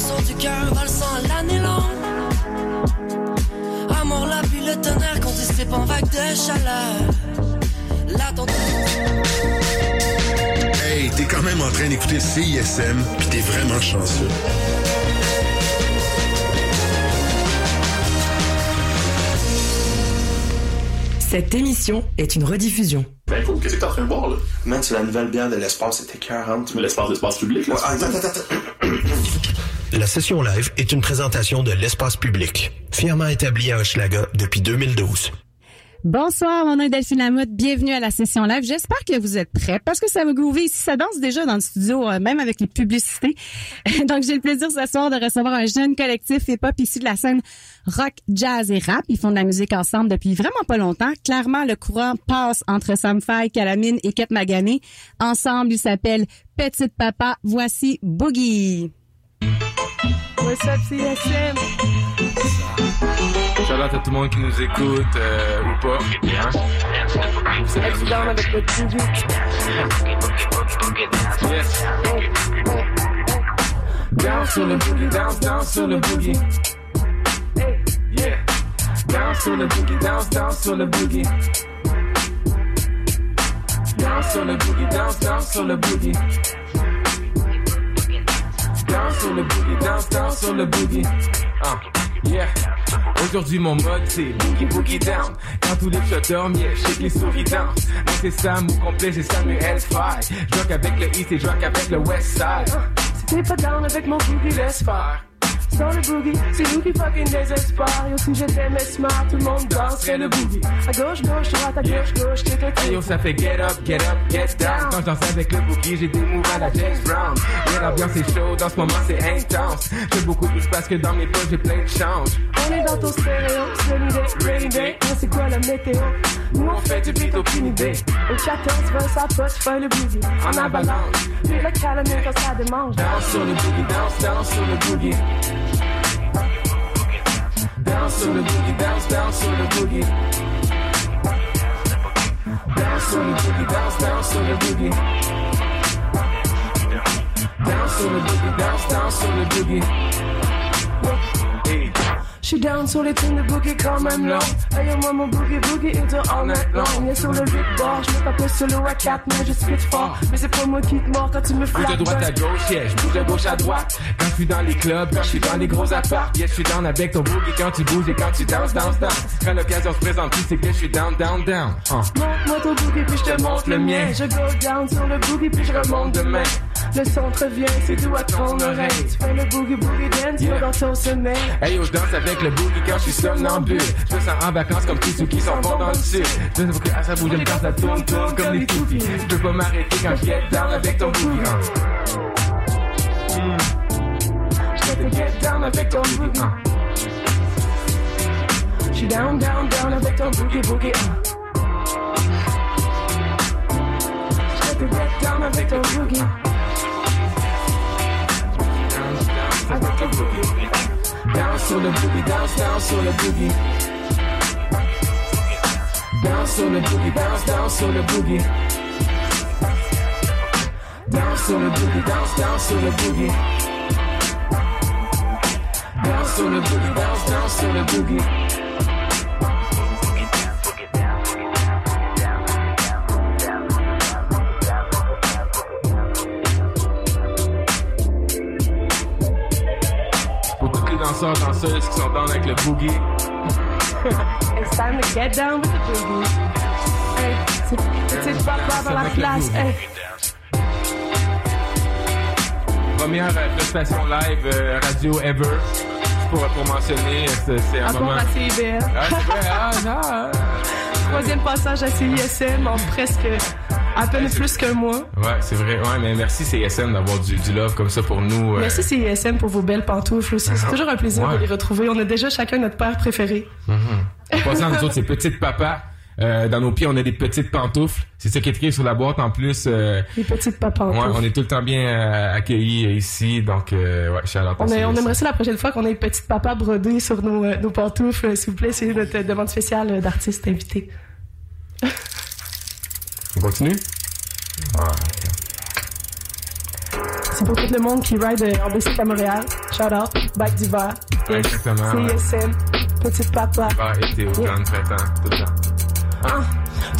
son du cœur, valsant à l'année longue. Amour, la pluie, le tonnerre, qu'on dissipe en vague de chaleur. Là, ton Hey, t'es quand même en train d'écouter CISM, pis t'es vraiment chanceux. Cette émission est une rediffusion. Ben, écoute, qu'est-ce que t'es en train de boire, là? Man, c'est la nouvelle bière de l'espace, c'était 40. Mais l'espace, l'espace public, là. Ouais, attends, attends, attends. La session live est une présentation de l'espace public, fièrement établie à Hochelaga depuis 2012. Bonsoir, mon nom est Delphine Lamotte. Bienvenue à la session live. J'espère que vous êtes prêts parce que ça va groover ici. Ça danse déjà dans le studio, euh, même avec les publicités. Donc, j'ai le plaisir ce soir de recevoir un jeune collectif hip-hop ici de la scène rock, jazz et rap. Ils font de la musique ensemble depuis vraiment pas longtemps. Clairement, le courant passe entre Sam Fay, Calamine et Kate Magané. Ensemble, ils s'appellent Petite Papa. Voici Boogie. What's up, CSM? Shout out à tout le monde qui nous écoute euh, ou pas. Down avec votre studio? Yes. Down sur le boogie, down, down sur le boogie. Yeah. Down sur le boogie, down, down sur le boogie. Down sur le boogie, down, down sur le boogie. Down sur le boogie, down, down sur le boogie. Ah, yeah. Aujourd'hui mon mode c'est boogie boogie down. Quand tous les dorment, yeah, shake les souris dansent. Moi c'est Sam au complet, j'ai Samuel Fry. J'rock avec le East et j'rock avec le West Side. Si t'es pas down avec mon boogie, laisse faire. Sans le boogie, c'est nous qui fucking désespère. Et si j'étais smart, tout le monde danserait le boogie. À gauche, gauche, droite, à gauche, gauche, t'es Hey yo, ça fait get up, get up, get down. Quand je danse avec le boogie, j'ai des moves à la James Brown. Yeah, l'ambiance est chaude, en ce moment c'est intense. J'ai beaucoup plus parce que dans mes poches j'ai plein de change. On est dans ton stéréo, sunny day, rainy day. Ah, c'est quoi la météo? Nous on fait du beat, aucune idée. Au 14, 20, ça poche, faire le boogie. En avalanche, puis le calamine quand ça démange. Down sur le boogie, down, down sur le boogie. Down sur le boogie, down, down sur le boogie. Down sur le boogie, down, down sur le boogie. Down sur le boogie, down, down sur le boogie. Hey. J'suis down sur les tunes de boogie quand même long. Hey yo, moi mon boogie boogie est dur all night long. Viens sur le beat bar, j'me tape le solo à 4, mais je spit fort. Mais c'est pas moi qui te mord quand tu me flattes. de droite à gauche, yeah, je bouge de gauche à droite. Quand je suis dans les clubs, quand je suis dans les gros apparts, yeah, je suis down avec ton boogie quand tu bouges et quand tu danses, danses, danses. Quand l'occasion se présente, tu sais que je suis down, down, down. Uh. Montre-moi ton boogie puis je te montre le mien. Je go down sur le boogie puis je remonte demain. Le son te revient, c'est doux à ton oreille. Tu fais le boogie boogie dance Yeah. dans ton sommeil. Hey yo, je danse avec le boogie quand je suis somnambule. Je me sens en vacances comme qui sont bons dans le sud. Je veux que ça bouge, quand ça tourne, tourne comme les toupies. Je peux pas m'arrêter quand je get down avec ton boogie. Mm. Je te get down avec ton boogie. J'suis down, down, down avec ton boogie boogie. Je te get down avec ton boogie. Avec ton boogie. Down sur le boogie, bounce down sur le boogie. Down sur le boogie, bounce down sur le boogie. Down sur le boogie, bounce down sur le boogie. Down sur le boogie, bounce down sur le boogie. Danseurs, danseuses qui sont down avec le boogie. It's time to get down with the boogie. Hey, c'est papa dans la place. Hey, Première euh, prestation live euh, radio ever. Pour, pour mentionner, c'est c'est un moment. à CIBL. Ah, c'est vrai, ah, ah, Troisième passage à CISM en presque à peine plus qu'un mois. ah. Ouais, c'est vrai. Ouais, mais merci CSM d'avoir du, du love comme ça pour nous. euh. Merci CISM pour vos belles pantoufles aussi. C'est toujours un plaisir Ouais. de les retrouver. On a déjà chacun notre père préféré. En passant, nous autres, c'est petites papas. Euh, dans nos pieds, on a des petites pantoufles. C'est ça qui est écrit sur la boîte. En plus, euh, Les petites papas. ouais, on est tout le temps bien euh, accueillis ici. Donc, ouais, à On, a- on CSM. aimerait ça la prochaine fois qu'on ait petite papa brodé sur nos, nos pantoufles. S'il vous plaît, c'est notre demande spéciale d'artiste invité. On continue? Ah, C'est pour tout le monde qui ride en bicycle à Montréal. Shout out, bike d'hiver. Ouais, exactement, ouais. CSM, petite papa. Été, automne, printemps, tout le temps. Ah,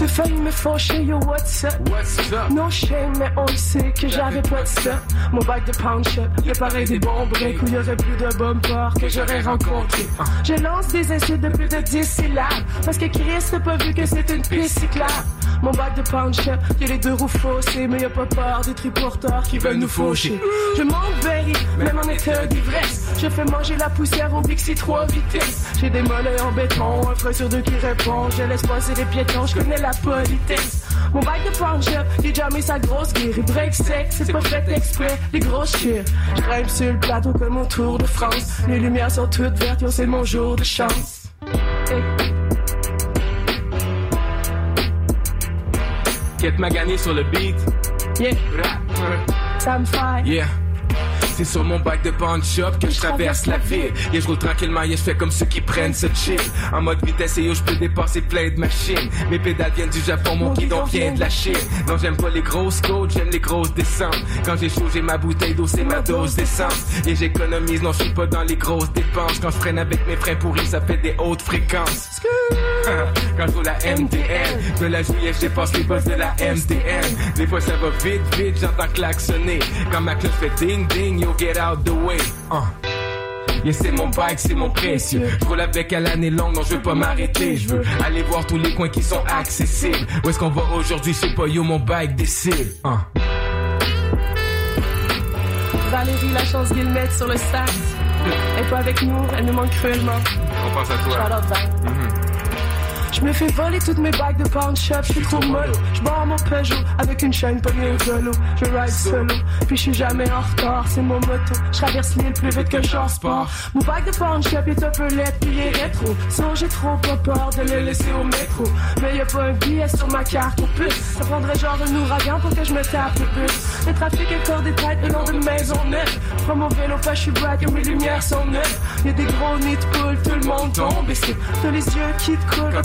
T'as failli me fâcher, yo, what's up? What's up? No shame, mais on le sait que j'avais pas de ça. Mon bike de pound shop, des bons breaks où y'aurait plus de bumpers que j'aurais rencontré. Je lance des insultes de plus de 10 syllabes. Parce que Chris n'a pas vu que c'est une piste cyclable. Mon bike de pound shop, y'a les deux roues faussées, mais y'a pas peur des triporteurs qui veulent nous faucher. Je berry, même en état d'ivresse. Je fais manger la poussière au Bixi 3 vitesses. J'ai des mollets en béton, un frère sur deux qui répond. Je laisse passer les piétons, je connais la politesse. Mon bike de shop, il jamais sa grosse gear. Il break sec, c'est pas fait exprès, les grosses chires. Je grimpe sur le plateau comme mon tour de France. Les lumières sont toutes vertes, c'est mon jour de chance. Hey. Quête m'a gagné sur le beat. Yeah, Rap. ça me fait. Yeah. C'est sur mon bike de pawn shop que je traverse la ville. Et je roule tranquillement et je fais comme ceux qui prennent ce chill. En mode vitesse et yo, je peux dépasser plein de machines. Mes pédales viennent du Japon, mon guidon vient de la Chine. Non, j'aime pas les grosses côtes, j'aime les grosses descentes. Quand j'ai chaud, j'ai ma bouteille d'eau, c'est ma dose d'essence. Et j'économise, non, je suis pas dans les grosses dépenses. Quand je freine avec mes freins pourris, ça fait des hautes fréquences. Quand la MDL, de la juillet, je dépasse les boss de la MDN. Des fois ça va vite, vite, j'entends klaxonner. Quand ma cloche fait ding ding, yo get out the way. Uh. Yeah, c'est mon bike, c'est mon précieux. Je roule avec à l'année longue, non, je veux pas m'arrêter. Je veux aller voir tous les coins qui sont accessibles. Où est-ce qu'on va aujourd'hui, je sais pas, yo, mon bike décide. Uh. Valérie, la chance Guillemette sur le sax. Elle est pas avec nous, elle nous manque cruellement. On pense à toi. Je me fais voler toutes mes bagues de pound shop, je suis trop mollo. Je barre mon Peugeot avec une chaîne pognée au vélo. Je ride solo, puis je suis jamais en retard, c'est mon moto. Je traverse l'île plus vite que genre sport. Mon bike de pound shop est un peu laid, puis il est rétro. Sinon j'ai trop peur de le laisser au métro. Mais y a pas un billet sur ma carte au plus. Ça prendrait genre un ouragan pour que je me tape le bus. Le trafic est corps des têtes le long de maison neuve. Je prends mon vélo, pas je suis et mes lumières sont neuves. Y a des gros nids de poules, tout le monde tombe ici. T'as les yeux qui te coulent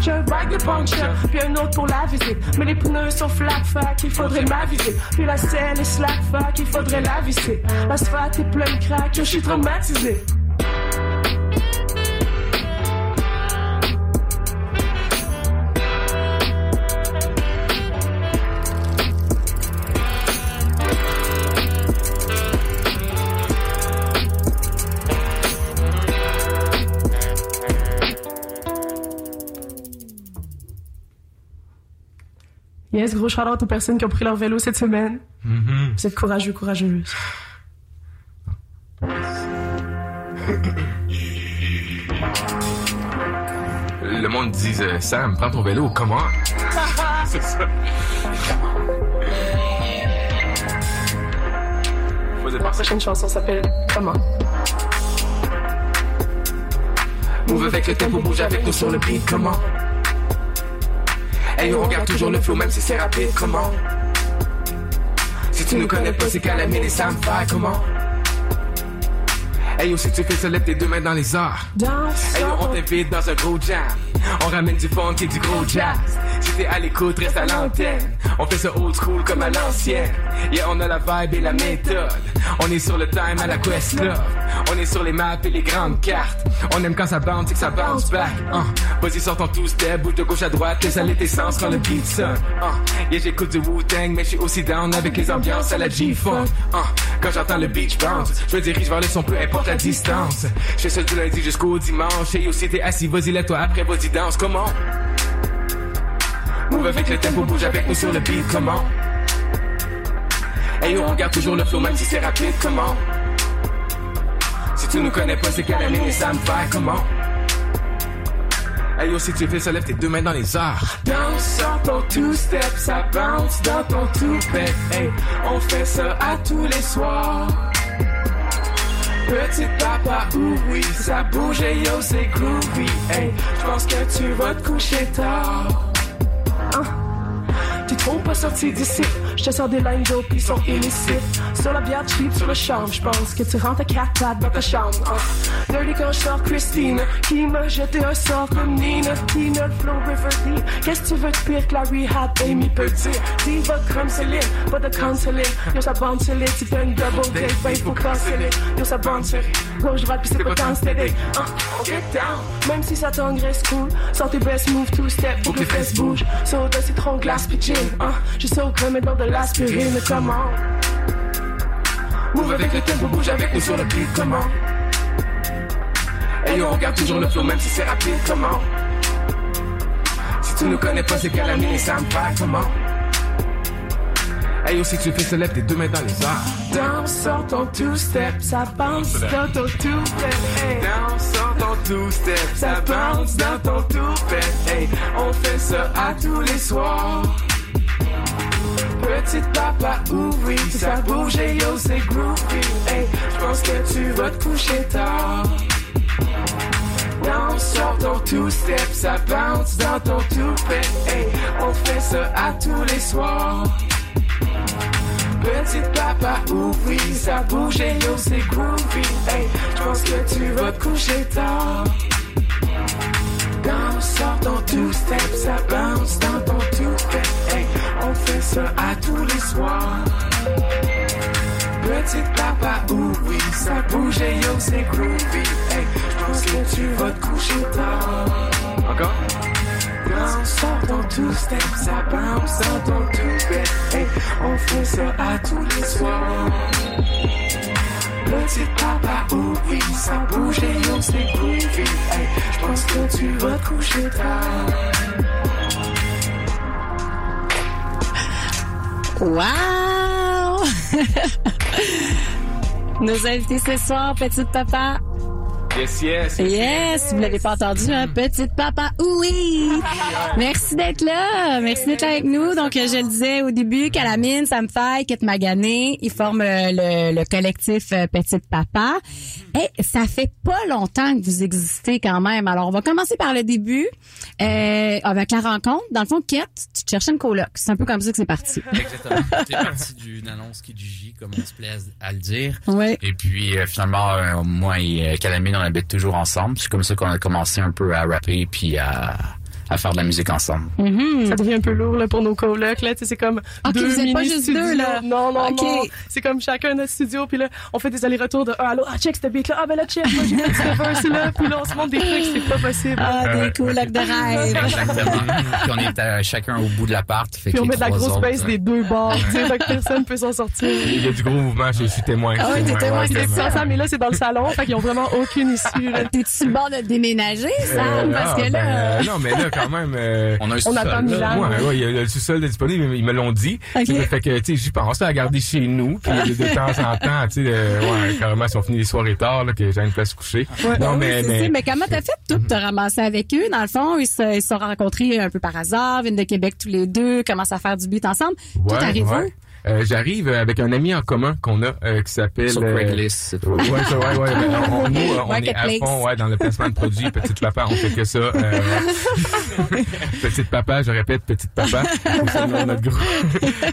J'ai un bike de punch puis un autre pour la visite. Mais les pneus sont flat fac, il faudrait m'aviser. Puis la selle est slack fac, il faudrait la visser. L'asphalte est plein de crack, je suis traumatisé. Yes, gros shout aux personnes qui ont pris leur vélo cette semaine. Vous êtes courageux, courageuses. Le monde dit euh, Sam, prends ton vélo, comment C'est ça. Faut La prochaine chanson s'appelle Comment Move avec le tempo, bouge avec nous sur le beat, comment Hey, on regarde toujours le flow, même si c'est rapide, comment? Si tu nous connais pas, c'est qu'à la mine et ça me fait, comment? Hey, yo, si tu fais ça, lève tes deux mains dans les airs. Hey, yo, on t'invite dans un gros jam. On ramène du funk et du gros jazz. Si t'es à l'écoute, reste à l'antenne. On fait ça old school comme à l'ancienne. Yeah, on a la vibe et la méthode. On est sur le time à la quest love. On est sur les maps et les grandes cartes. On aime quand ça bounce et que ça bounce back. Uh. Vas-y, sors ton two-step, bouge de gauche à droite, laisse aller tes sens quand le beat sonne. Uh. Yeah, j'écoute du Wu-Tang, mais je suis aussi down avec les ambiances à la G-Funk. Uh. Quand j'entends le beach bounce, je me dirige vers le son, peu importe la distance. Je ça du lundi jusqu'au dimanche. Et aussi, t'es assis, vas-y, lève-toi après, vas-y, danse, comment? Move avec le tempo, bouge avec nous sur le beat, comment? Hey, on regarde toujours le flow, même si c'est rapide, comment? Tu nous connais pas, c'est ligne, ça me fait, comment? Hey yo, si tu fais ça, lève tes deux mains dans les airs. Danse sur ton two-step, ça bounce dans ton toupet. Hey, on fait ça à tous les soirs. Petit papa, oui, ça bouge et yo, c'est groovy. Hey, je pense que tu vas te coucher tard. T'es trop pas sorti d'ici. Je te sors des lignes d'eau qui sont illicites. Sur la bière cheap, sur le champ, je pense que tu rentres à quatre pattes dans ta chambre. Hein. Dirty quand je sors Christine, qui m'a jeté un sort comme Nina. Tina, flow River D. Qu'est-ce que tu veux de pire que la rehab, Amy peut dire? Diva comme Céline, pas de canceling. Yo, ça bande solide, tu fais une double date, ben faut canceller. Yo, ça bande solide, gauche, droite, pis c'est pas tant. Hein, on get down, même si ça t'engraisse cool. Sors tes best move, two step, faut que les fesses bougent. Soda, citron, glace, pis gin. Hein, je sais au crème dans de l'aspirine, comment? Move avec le tempo, bouge avec nous sur le beat, comment? Et on regarde toujours le flow, même si c'est rapide, comment? Si tu nous connais pas, c'est qu'à la mine, ça me fait comment? Hey, aussi que tu fais se lève tes deux mains dans les airs. Down, sors ton two-step, ça bounce dans ton two-step. Hey. Down, sors ton two-step, Ça bounce dans ton two-step. Hey, on fait ça à tous les soirs. Petite papa, oui, ça bouge et yo, c'est groovy. Hey, j'pense que tu vas te coucher tard. Down, sors ton two-step, ça bounce dans ton two-step. Hey, on fait ça à tous les soirs. Petite papa, oui, ça bouge et yo, c'est groovy. Hey, j'pense que tu vas te coucher tard. Down, sors ton two-step, ça bounce dans ton two-step. On fait ça à tous les soirs. Petite papa, oui, ça bouge et yo, c'est groovy. Hey, j'pense que tu vas te coucher tard. Encore? Down, sors ton two-step, ça bounce dans ton two-step. Hey, on fait ça à tous les soirs. Petite papa, oui, ça bouge et yo, c'est groovy. Hey, j'pense que tu vas te coucher tard. Wow! Nos invités ce soir, Petite Papa. Yes, yes. Yes, vous l'avez pas entendu, hein? Petite Papa, oui! Merci d'être là. Merci d'être là avec nous. Donc, je le disais au début, Calamine, Sam Faye, Kit Magané, ils forment euh, le, le collectif euh, Petite Papa. Et ça fait pas longtemps que vous existez quand même. Alors, on va commencer par le début, euh, avec la rencontre. Dans le fond, Kit, tu te cherchais une coloc. C'est un peu comme ça que c'est parti. Exactement. C'est parti d'une annonce qui du J, comme on se plaît à, le dire. Ouais. Et puis euh, finalement, euh, moi et Calamine, on habite toujours ensemble. C'est comme ça qu'on a commencé un peu à rapper puis à, à faire de la musique ensemble. Ça devient un peu lourd là, pour nos colocs. Là. C'est comme Ok, deux vous êtes pas juste studios. deux, là. Non, non, non. C'est comme chacun notre studio. Puis là, on fait des allers-retours de « Ah, allô, ah, check ce beat-là. Ah, ben là, check. Moi, j'ai fait ce verse-là. Puis là, on se montre des trucs. C'est pas possible. Ah, des colocs de rêve. Exactement. puis on est euh, chacun au bout de l'appart. Fait Puis on met de la grosse baisse euh, des deux bords. tu sais, fait que personne peut s'en sortir. Il y a du gros mouvement, je suis témoin. Ah ouais, t'es témoin. Ça, mais là, c'est dans le salon. Fait qu'ils ont vraiment aucune issue. T'es-tu sur le bord de déménager, Sam? Euh, Parce ah, que là... ben, euh, non, mais là, quand même. euh, On a un sous-sol. Ouais, ouais, il y a le sous-sol de disponible, ils me l'ont dit. Ok. Ça fait que, tu sais, j'y pense à la garder chez nous, puis de, temps en temps, tu sais, ouais, carrément, si on finit les soirées tard, là, que j'ai une place coucher. non, mais, mais, comment t'as fait tout pour te ramasser avec eux? Dans le fond, ils se, ils se sont rencontrés un peu par hasard, viennent de Québec tous les deux, commencent à faire du beat ensemble. tout arrive ouais. Euh, J'arrive avec un ami en commun qu'on a, euh, qui s'appelle... Sur euh, Craigslist. Ouais, ouais, ouais. ben, on, on- nous, euh, on est à fond, ouais, dans le placement de produits. Petite papa, on fait que ça. euh, petite papa, je répète, petite papa. Notre groupe.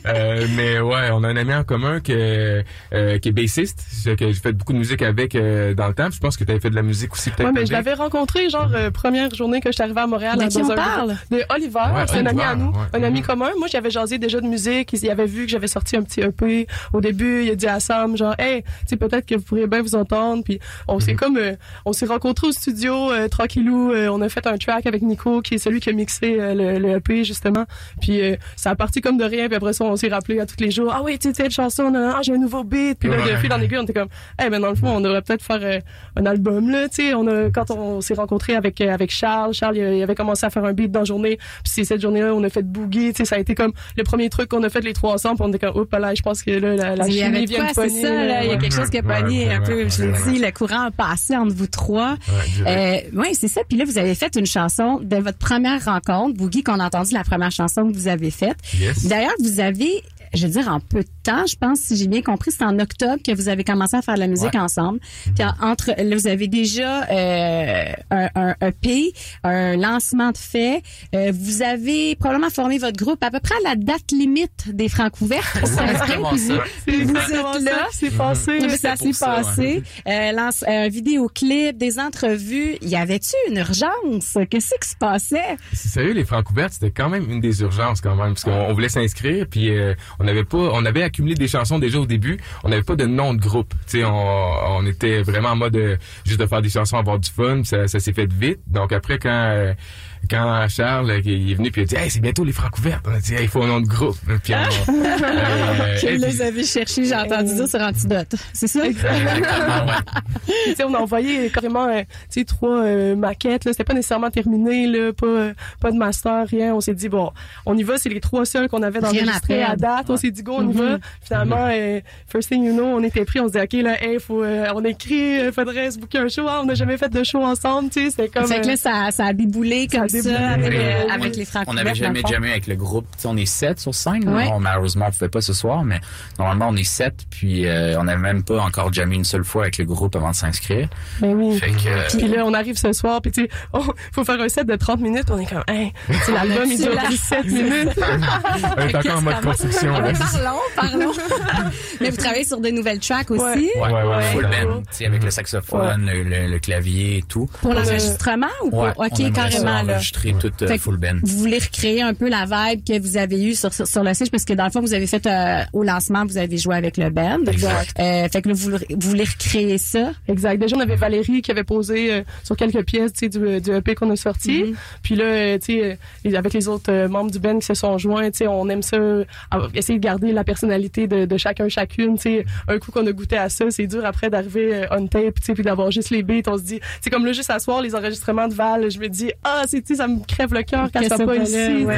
Euh, mais ouais, on a un ami en commun que, euh, qui est bassiste. Que j'ai fait beaucoup de musique avec euh, dans le temps. Je pense que tu avais fait de la musique aussi, peut-être. Ouais, mais je l'avais rencontré, genre, euh, première journée que je suis arrivée à Montréal. De là, qui dans on un parle? De Oliver. Ouais, c'est un ami à nous. ouais. Un ami Mhm. commun. Moi, j'avais jasé déjà de musique. Il avait vu que j'avais sorti un petit EP. Au début, il a dit à Sam, genre, hey, tu sais, peut-être que vous pourriez bien vous entendre. Puis, on Mhm. s'est comme, euh, on s'est rencontrés au studio, euh, tranquillou. Euh, on a fait un track avec Nico, qui est celui qui a mixé le, le EP, justement. Puis, ça a parti comme de rien. Puis après ça, on s'est rappelé à tous les jours, ah oui, tu sais, telle chanson, ah, j'ai un nouveau beat. Puis là, de fil en aiguille, on était comme, eh ben, dans le fond, on devrait peut-être faire un album, là, tu sais. On a, quand on s'est rencontrés avec, avec Charles, Charles, il, avait commencé à faire un beat dans la journée. Puis c'est cette journée-là, on a fait Boogie, tu sais, ça a été comme le premier truc qu'on a fait les trois ensemble. On était comme, là, je pense que là, la, la chimie vient de c'est ça, là. Il y a ouais. quelque chose qui a Ouais, pogné un peu, je l'ai dit, le courant a passé entre vous trois. Ouais, direct. Euh, oui, c'est ça. Puis là, vous avez fait une chanson de votre première rencontre, Boogie, qu'on a entendu la première chanson que vous avez faite. Yes. D'ailleurs, vous avez, je veux dire, en peu de temps, ans, je pense, si j'ai bien compris, c'est en octobre que vous avez commencé à faire de la musique Ouais. ensemble. Puis en- entre, là, vous avez déjà euh, un, un EP, un lancement de fait. Euh, vous avez probablement formé votre groupe à peu près à la date limite des francs ouverts. C'est exactement ça. C'est Vous exactement êtes ça là. s'est passé. Oui, c'est ça s'est passé. Euh, lance, un vidéoclip, des entrevues. Y avait-tu une urgence? Qu'est-ce qui se passait? C'est sérieux, les francs ouvertes, c'était quand même une des urgences quand même, parce qu'on on voulait s'inscrire, puis euh, on avait pas, on avait des chansons déjà au début, on n'avait pas de nom de groupe, tu on, était vraiment en mode euh, juste de faire des chansons, avoir du fun, ça, ça s'est fait vite. Donc après quand euh, quand Charles euh, il est venu puis il a dit hey c'est bientôt les francs ouvertes, on a dit hey, il faut un nom de groupe, puis on, euh, Que et là, puis- vous avez cherché, j'ai entendu dire sur Antidote. C'est ça? Exactement, ouais. On a envoyé carrément euh, tu sais, trois euh, maquettes. Là. C'était pas nécessairement terminé, là, pas, euh, pas de master, rien. On s'est dit, bon, on y va, c'est les trois seuls qu'on avait Rien d'enregistrés à à perdre. date. On s'est dit, go, on y va. Finalement, euh, first thing you know, on était pris. On se dit, OK, là, hey, faut, euh, on écrit, faudrait se booker un show. Ah, on n'a jamais fait de show ensemble, tu sais. C'était comme... Fait que là, ça, ça a déboulé Ça ça, avec, euh, avec les francs On n'avait jamais jamais avec le groupe. On est sept sur scène. Ouais. Bon, malheureusement, on pouvait pas ce soir, mais normalement, on est sept. Puis euh, on n'avait même pas encore jamais une seule fois avec le groupe avant de s'inscrire. ben oui. Que euh, Puis là, on arrive ce soir, puis tu sais, oh, faut faire un set de 30 minutes. On est comme, hey, c'est l'album, il dure la- 17 minutes. on est encore en mode construction. Là. Parlons, parlons. Mais vous travaillez sur de nouvelles tracks aussi? Ouais. ouais, Ouais, ouais, full band, avec le saxophone, le, le- le clavier et tout. Pour l'enregistrement ou pour... Ouais, OK, on carrément, là. Euh, full band. Vous voulez recréer un peu la vibe que vous avez eue sur, sur, sur le site parce que dans le fond, vous avez fait euh, au lancement, vous avez joué avec le band. Exact. Euh, fait que là, vous, vous voulez recréer ça? Exact. Déjà, on avait Valérie qui avait posé euh, sur quelques pièces tu sais, du, du EP qu'on a sorti. Mhm. Puis là, euh, tu sais, avec les autres euh, membres du band qui se sont joints, tu sais, on aime ça, euh, essayer de garder la personnalité de, de chacun, chacune. Tu sais, un coup qu'on a goûté à ça, c'est dur après d'arriver euh, on tape, tu sais, puis d'avoir juste les beats. On se dit, c'est comme là, juste à soir, les enregistrements de Val, je me dis, ah, c'est, sais, ça me crève le cœur quand ça ça pas va ici. ouais, Ouais,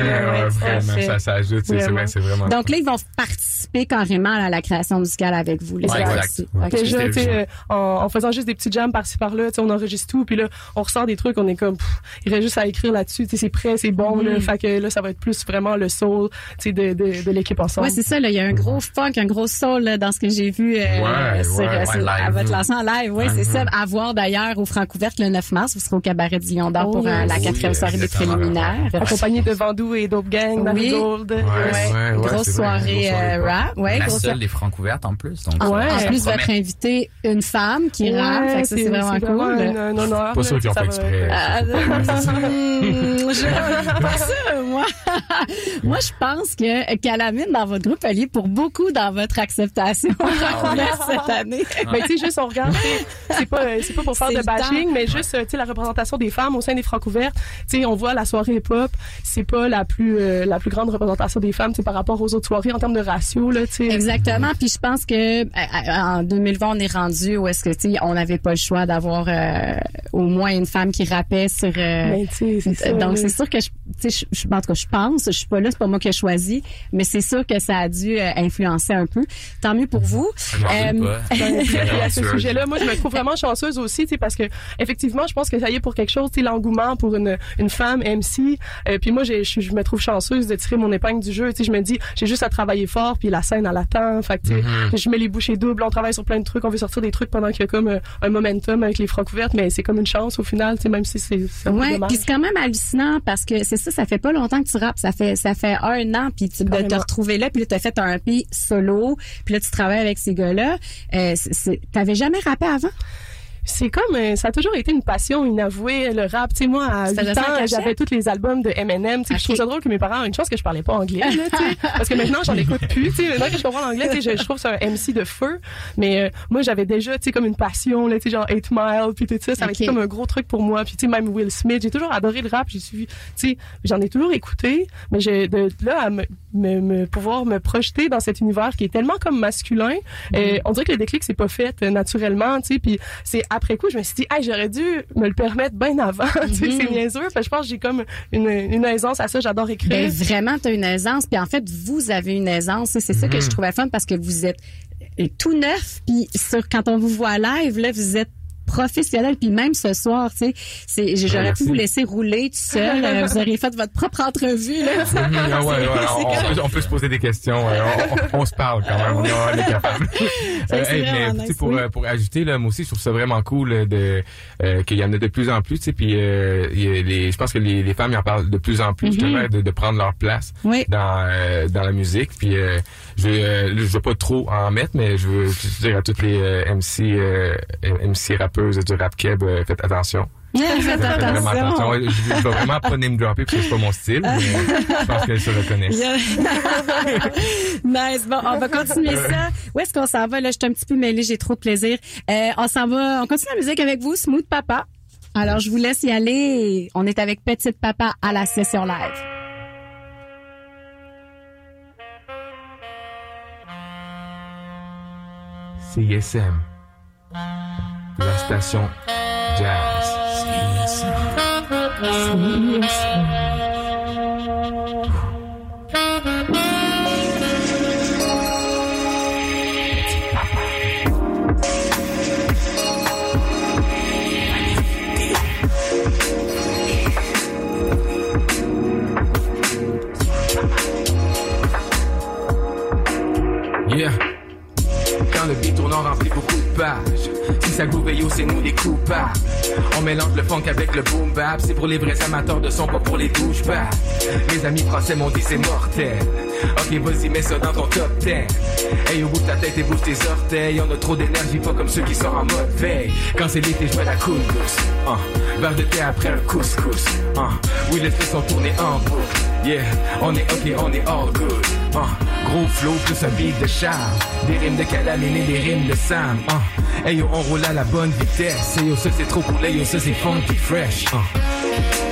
vraiment, ça, ça ajoute, c'est c'est Vraiment. vrai, c'est vraiment. Donc là, ils vont participer carrément à la création musicale avec vous. Les exact. Déjà, euh, en, en faisant juste des petits jams par-ci par-là, tu sais, on enregistre tout, puis là, on ressort des trucs, on est comme, pff, il reste juste à écrire là-dessus, tu sais, c'est prêt, c'est bon, là, Mm. fait que là, ça va être plus vraiment le soul, tu sais, de, de, de l'équipe ensemble. Ouais, c'est ça. Là, il y a un gros funk, un gros soul là, dans ce que j'ai vu euh, Ouais, sur, ouais, euh, ouais, sur- live. à votre lancement en live. Oui, c'est ça. Mhm. À voir d'ailleurs au Francouverte le 9 mars. Vous serez au cabaret du Lion d'Or Oh, pour la quatrième soirée des préliminaires. Accompagné de Vandou et Dope Gang, Oui. Marigold. Ouais, ouais, ouais, grosse vrai, soirée, grosse soirée, euh, rap. Ouais, La grosse seule des francs ouvertes en plus. Donc, Ouais. ça- En ça plus, promet. votre invité, une femme qui rappe. C'est vraiment cool. un, honneur. Pas sûr qu'ils ont fait exprès. Ah, hmm, je pas ça, moi. moi, je pense que Calamine dans votre groupe allié pour beaucoup dans votre acceptation Ah cette année. Ben, tu sais, juste, on regarde, c'est pas, euh, c'est pas pour faire de bashing, mais juste, euh, tu sais, la représentation des femmes au sein des francs ouvertes. Tu sais, on voit la soirée hip-hop, c'est pas la plus, euh, la plus grande représentation des femmes, par rapport aux autres soirées en termes de ratio, là, tu sais. Exactement. Puis je pense que euh, en 2020, on est rendu où est-ce que tu sais, on n'avait pas le choix d'avoir euh, au moins une femme qui rappait sur. euh, Ben, tu sais, c'est ça. donc c'est sûr que je, tu sais, je, je- en tout cas, je pense, je suis pas là, c'est pas moi qui ai choisi, mais c'est sûr que ça a dû euh, influencer un peu. Tant mieux pour vous. Euh, pas. Ben, à ce sujet-là, moi, je me trouve vraiment chanceuse aussi, tu sais, parce que effectivement, je pense que ça y est pour quelque chose, tu sais, l'engouement pour une une femme MC. Euh, puis moi, j'ai- je je me trouve chanceuse de tirer mon épingle du jeu. Tu sais, je me dis, j'ai juste à travailler fort, puis la scène à l'attend. Fait que, tu sais, je mets les bouchées doubles, on travaille sur plein de trucs, on veut sortir des trucs pendant qu'il y a comme euh, un momentum avec les francs couvertes, mais c'est comme une chance au final, tu sais, même si c'est c'est un peu Ouais, puis c'est quand même hallucinant parce que c'est ça, ça fait pas longtemps que tu rappes, ça fait ça fait un an puis tu de te retrouver là puis là t'as fait un EP solo puis là tu travailles avec ces gars-là. Euh, c'est- c'est- t'avais jamais rappé avant? C'est comme euh, ça a toujours été une passion inavouée le rap. Tu sais moi à Ça 8 faisait ça en ans, j'avais tous les albums de Eminem, tu sais, puis je trouve ça drôle que mes parents une chance que je parlais pas anglais là, tu sais, parce que maintenant j'en écoute plus, tu sais, maintenant que je comprends l'anglais, je, je trouve ça un MC de feu, mais euh, moi j'avais déjà tu sais comme une passion là, tu sais genre 8 Mile puis tout ça, ça avait Ok. été comme un gros truc pour moi, puis tu sais même Will Smith, j'ai toujours adoré le rap, j'ai suivi, tu sais, j'en ai toujours écouté, mais j'ai de là à me, me, me- pouvoir me projeter dans cet univers qui est tellement comme masculin, euh, on dirait que le déclic c'est pas fait euh, naturellement, tu sais, puis c'est après coup je me suis dit hey, j'aurais dû me le permettre bien avant, tu sais, c'est niaiseux, parce que je pense que j'ai comme une, une aisance à ça, j'adore écrire. Ben vraiment, tu as une aisance. Puis en fait, vous avez une aisance. C'est ça que je trouvais fun parce que vous êtes euh, tout neuf. Puis sur quand on vous voit live, là, vous êtes professionnel. Puis même ce soir, tu sais, c'est, j'aurais pu vous laisser rouler tout seul. Euh, vous auriez fait votre propre entrevue, là. sais. Mhm, ah ouais, ouais, on, peut, on peut se poser des questions. on, se parle quand même. On est, capable. c'est hey, mais nice, pour, oui. euh, pour ajouter, là, moi aussi, je trouve ça vraiment cool euh, de euh, qu'il y en a de plus en plus. tu sais, Puis euh, il y a les, je pense que les, les femmes y en parlent de plus en plus Mhm. justement de, de prendre leur place Oui. dans euh, dans la musique. Puis euh, je vais euh, je veux pas trop en mettre, mais je veux dire à toutes les euh, MC euh, MC rappeuses du rap keb, faites attention. Faites attention. attention. Je, je vais vraiment pas name dropper parce que c'est pas mon style, mais je pense qu'elles se reconnaissent. nice. Bon, on va continuer ça. Où est-ce qu'on s'en va? Là, je suis un petit peu mêlée, j'ai trop de plaisir. Euh, on s'en va, on continue la musique avec vous, Smooth Papa. Alors, je vous laisse y aller. On est avec Petite Papa à la session live. CISM. La station Jazz. Yeah. On remplit beaucoup de pages. Si ça groove, yo, c'est nous les coupables. On mélange le funk avec le boom bap. C'est pour les vrais amateurs de son, pas pour les douches Mes amis français m'ont dit c'est mortel. Ok, vas-y, mets ça dans ton top 10. Hey, au bout ta tête et bouge tes orteils. On a trop d'énergie, pas comme ceux qui sont en mode veille. Quand c'est l'été, je la cool douce. Uh, verre de thé après un couscous. Uh, oui, les faits sont tournés en boucle. Yeah, on est ok, on est all good. Uh, gros flow plus un beat de charme. Des rimes de calamine et des rimes de Sam. Uh, hey yo, on roule à la bonne vitesse. Hey yo, c'est trop cool. Hey yo, c'est funky fresh. Uh.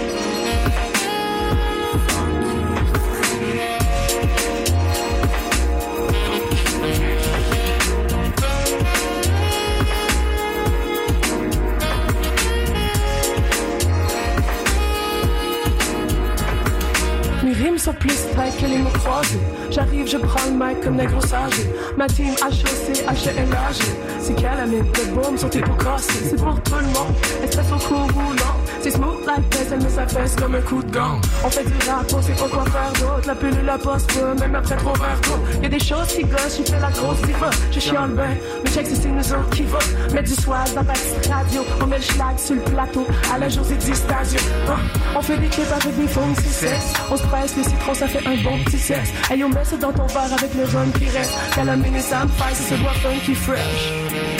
Plus tight que les mots croisés. J'arrive, je prends le mic comme des gros sages. Ma team HOC, HLAG. C'est calamine, le boom sont tes pour casser. C'est pour tout le monde. Espresso court roulant. C'est smooth like this, elle met sa fesse comme un coup de gant. On fait du rap, on sait pas quoi faire d'autre. La pilule la poste même après trop verre d'eau. Y'a des choses qui gossent, j'y fais la grosse diva. Je chiale ben, mais check si c'est nous autres qui va. Mettre du swag dans ta petite radio. On met le schlag sur le plateau. À la José Distasio. On fait des clips avec des phones, c'est. On se presse, le citron, ça fait un bon petit sexe. Hey, on met ça dans ton verre avec le jaune qui reste. Calamine et ça me c'est ce bois funky fresh.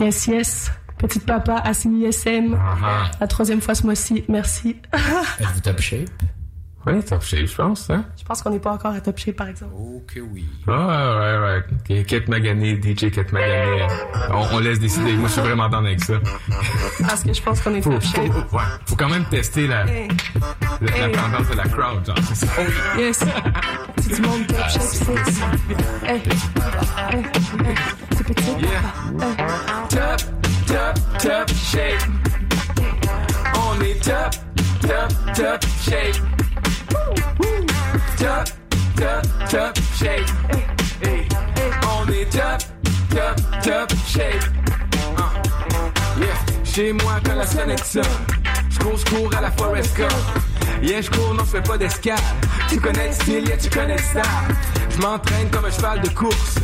Yes, yes. Petite papa à CISM. Ah, La troisième fois ce mois-ci. Merci. Êtes-vous top shape? Ouais, top shape, je pense, hein? Je pense qu'on n'est pas encore à top shape, par exemple. Oh que oui. Ouais, ouais, ouais. Ok, Kate Magané, DJ Kate Magané. On, on laisse décider. Moi, je suis vraiment dans avec ça. Parce que je pense qu'on est Faut, top faut, shape. ouais, faut quand même tester la, Hey, la, la Hey. tendance de la crowd, genre. C'est ça. yes. C'est du monde top shape, c'est... Hey, hey, hey. C'est petit. Yeah. Hey. Top, top, top shape. On est top, shape. Top, top, top shape. Hey, hey. On est top, top shape. Uh. Yeah. Chez moi, quand la sonnette sonne, je cours, je cours à la Forest Gump. Yeah, je cours, non, je fais pas d'escale. Tu connais le style, yeah, tu connais ça. Je m'entraîne comme un cheval de course.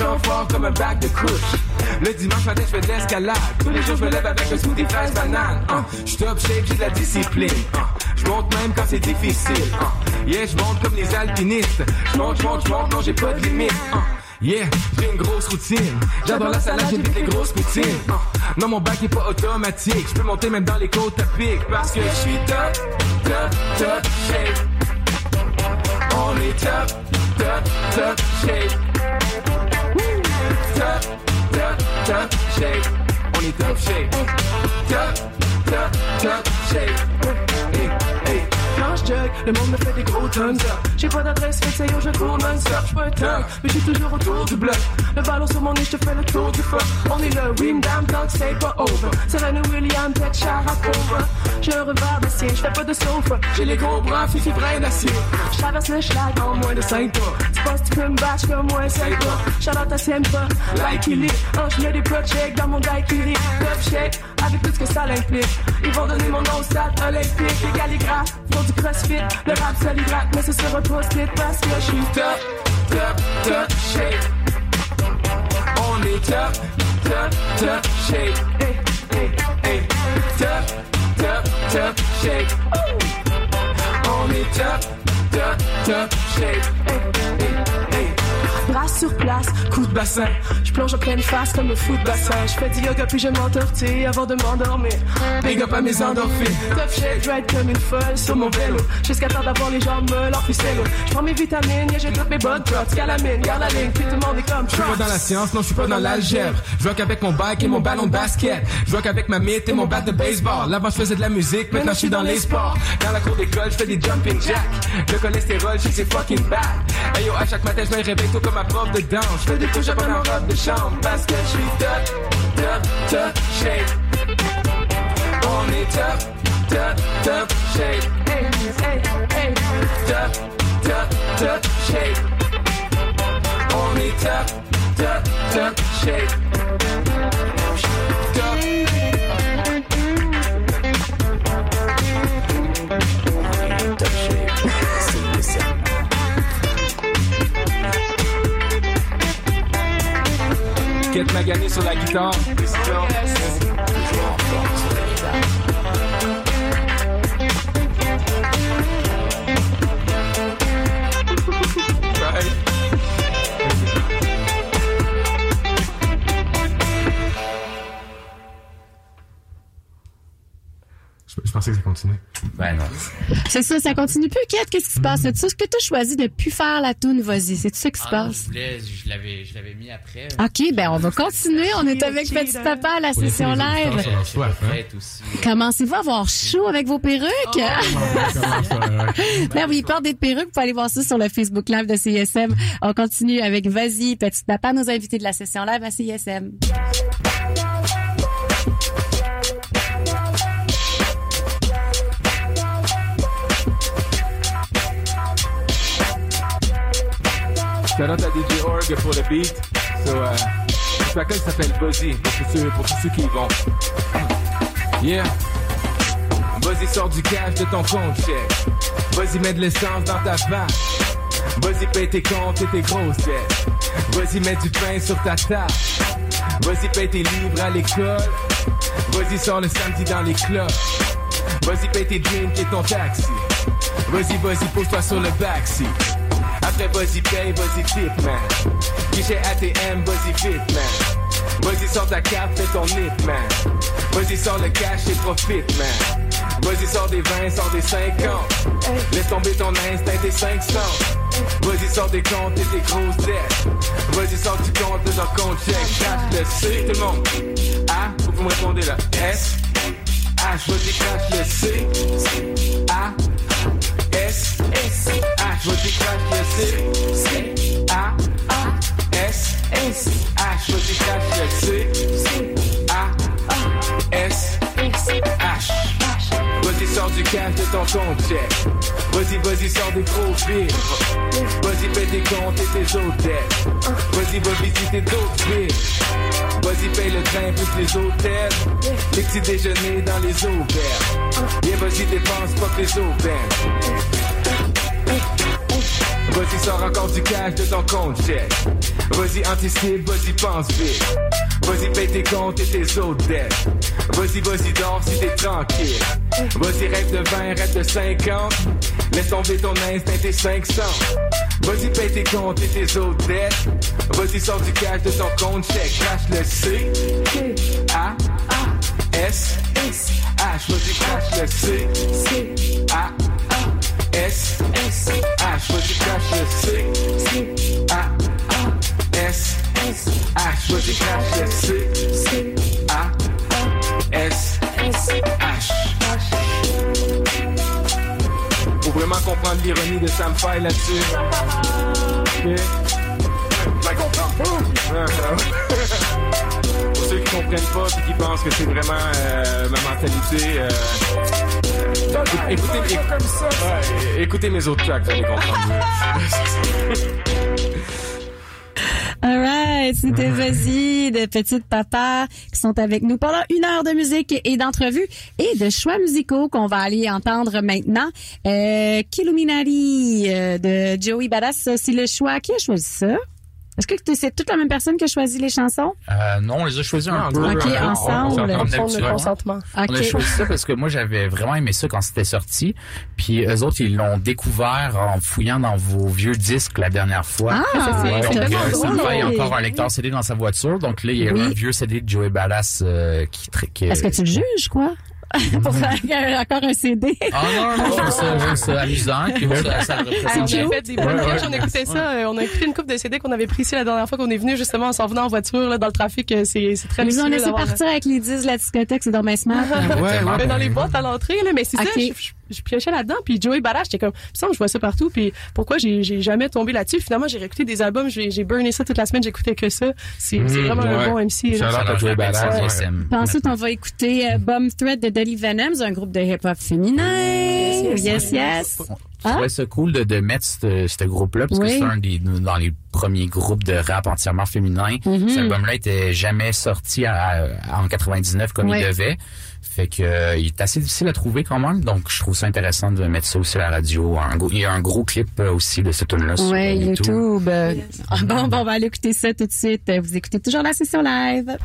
En forme comme un bac de couche. Le dimanche matin, je fais de l'escalade. Tous les jours, je me lève avec un smoothie fraise banane. Uh, je top shape, j'ai de la discipline. Uh, je monte même quand c'est difficile. Uh, yeah, je monte comme les alpinistes. Je monte, je monte, je monte, non, j'ai pas de limite. Uh, Yeah, j'ai une grosse routine. J'adore la salade, j'évite les grosses poutines. Uh, non, mon bac est pas automatique. Je peux monter même dans les côtes à pic. Parce que je suis top, top, top shape. On est top, top, top shape. Woo. Top, top, top shape. On est top shape. Top, top, top shape. Hey, je le monde me fait des gros thumbs. J'ai pas d'adresse, fait que je cours non-stop. J'suis pas un mais j'suis toujours autour du bloc. Le ballon sur mon nez, j'te fais le tour du fuck. On est oui, madame, tant que c'est pas over. Serena Williams, tête Sharapova. J'ai un revers d'acier, j'fais pas de sofa. J'ai les gros bras, fifi brin d'acier. J'traverse le schlag en moins de 5 pas. Tu penses que tu peux me battre, au moins 5 pas. Charlotte, s'aime pas, like il est. Oh, j'mets des projects dans mon daiquiri. Top shape, avec tout ce que ça l'implique. Ils vont donner mon nom au stade olympique. Les calligraphes font du crossfit. Le rap, l'hydrate, mais ce sera post-it parce que j'suis top, top, top shape. On est top, top, top shape. Hey, hey, hey. Top, top, top shape. On est top, top, top shape. Hey, hey, hey. Bras sur place, coup de bassin. Je plonge en pleine face comme fou de bassin. Je fais du yoga puis je m'entortille avant de m'endormir. Big up à mes endorphines. Top shape, ride comme une folle sur mon vélo. Jusqu'à temps d'avoir les jambes en ficello. Je prends mes vitamines, yeah, j'ai toutes mes bonnes protes. Calamine, garde la ligne, puis tout le monde est comme Je suis pas dans la science, non, je suis pas dans l'algèbre. Je rock avec mon bike et mon ballon de basket. Je rock avec ma mythe et mon bat de baseball. Là-bas, je faisais de la musique, maintenant je suis dans les sports. Dans la cour d'école, je fais des jumping jacks. Le cholestérol, je c'est fucking bad. Hey yo, à chaque matin, je me réveille tôt comme ma prof de danse. Je fais des push-ups en robe de chambre parce que je suis top, top, top shape. On est top, top, top shape. Hey, hey, hey. Top, top, top shape. On est top, top, top shape. Quête Magané sur la guitare. Pensais que ça continuait. Ben non. C'est ça, ça continue plus. Kate, qu'est-ce qui se passe? C'est ça ce que tu as choisi de plus faire la toune, vas-y. C'est tout ça qui se Ah non, je passe? voulais, je l'avais, je l'avais mis après. OK, ben on va continuer. On est avec Petit Papa à la session live. Soif, hein? Commencez-vous à avoir chaud avec vos perruques? Ben oui, portez de perruques. Vous pouvez aller voir ça sur le Facebook Live de CISM. On continue avec Vas-y, Petit Papa, nos invités de la session live à CISM. Shout out à DJ Org pour le beat. So, euh, ce spectacle s'appelle Buzzy, pour tous, ceux, pour tous ceux qui y vont. Yeah. Vas-y, sors du cash de ton compte, check. Vas-y, mets de l'essence dans ta vache. Vas-y, paye tes comptes et tes grosses dettes. Vas-y, mets du pain sur ta table. Vas-y, paye tes livres à l'école. Vas-y, sors le samedi dans les clubs. Vas-y, paye tes drinks et ton taxi. Vas-y, vas-y, pose-toi sur le backseat. Après, vas-y, paye, vas-y, tip, man. Guichet ATM, vas-y, vite, man. Vas-y, sors ta carte, fais ton nip, man. Vas-y, sors le cash et profite, man. Vas-y, sors des 20, sors des 50. Laisse tomber ton instinct, tes 500. Vas-y, sors des comptes et tes grosses dettes. Vas-y, du compte de ton compte check. Crash le C, tout le monde. A, que vous me répondez là. S, H, vas-y, crash le C. A, S, S, Crash le C. C, A, S, S, H, crash le C. C, A, S, H. Vas-y, sors du cash de ton compte check. Vas-y, vas-y, sors des gros vivres. Vas-y, paye tes comptes et tes dettes. Vas-y, va visiter d'autres villes. Vas-y, paye le train plus les hôtels. Les petits déjeuners dans les auberges. Viens, vas-y, dépense pas que les aubaines. Vas-y, sors encore du cash de ton compte check. Vas-y, anticipe, vas-y, pense vite. Vas-y, paye tes comptes et tes autres dettes. Vas-y, vas-y, dors si t'es tranquille. Vas-y, rêve de 20, rêve de 50. Laisse tomber ton instinct, tes 500. Vas-y, paye tes comptes et tes autres dettes. Vas-y, sors du cash de ton compte check. Crash le C. A. S. H. Vas-y, crash le C. A. S S I but you got your sick C I I S S H but you got your sick C I S S H. Pour vraiment comprendre l'ironie de Sam Fay là-dessus. Yeah. Like on comprend. Comprennent pas et qui pensent que c'est vraiment euh, ma mentalité, euh, euh, écoutez, écoutez, ouais, écoutez mes autres tracks, vous allez comprendre. Alright, c'était Vas-y de Petite Papa qui sont avec nous pendant une heure de musique et d'entrevues et de choix musicaux qu'on va aller entendre maintenant. Euh, Killuminati euh, de Joey Badass, c'est le choix. Qui a choisi ça? Est-ce que c'est toute la même personne qui a choisi les chansons? Euh, non, on les a choisis un peu. Ok, euh, ensemble. on- on- de d'habitude. consentement. On a choisi ça parce que moi j'avais vraiment aimé ça quand c'était sorti. Puis eux autres ils l'ont découvert en fouillant dans vos vieux disques la dernière fois. Ah, Ouais, c'est donc, euh, drôle. Sam Fay a encore un lecteur CD dans sa voiture. Donc là il y a Oui. un vieux CD de Joey Badass euh, qui, qui Est-ce que tu le juges, quoi? Pour faire encore un CD? Ah non, non, je trouve ça, je trouve ça amusant. Puis moi, ça, ça le on a fait des bonnes pièges, on écoutait ça, euh, on a écouté une coupe de CD qu'on avait pris ici la dernière fois qu'on est venu justement en s'en venant en voiture là, dans le trafic, euh, c'est c'est très Ils nous ont luxueux laissé partir avec les 10 de la discothèque, c'est dans mes smart. Ouais, Mais ouais. dans les boîtes à l'entrée, là, mais c'est ça, je, je, je piochais là-dedans, puis Joey Badass, j'étais comme, ça, je vois ça partout, puis pourquoi j'ai j'ai jamais tombé là-dessus? Finalement, j'ai réécouté des albums, j'ai j'ai burné ça toute la semaine, j'écoutais que ça. C'est c'est Mhm, vraiment un ouais. bon MC. Ça Joey Badass, ouais. ensuite, on va écouter euh, Bum Thread de Dolly Venom, c'est un groupe de hip-hop féminin. Yes, yes. Je trouvais ça cool de, de mettre ce groupe-là parce Oui. que c'est un des dans les premiers groupes de rap entièrement féminin. Mhm. Cet album-là était jamais sorti à- à- en 99 comme Oui. il devait. Fait que euh, il est assez difficile à trouver quand même, donc je trouve ça intéressant de mettre ça aussi à la radio. Un gros- il y a un gros clip euh, aussi de ce tune-là sur Ouais, YouTube. YouTube. Euh, ah, Bon, bon, on va aller écouter ça tout de suite. Vous écoutez toujours la session live.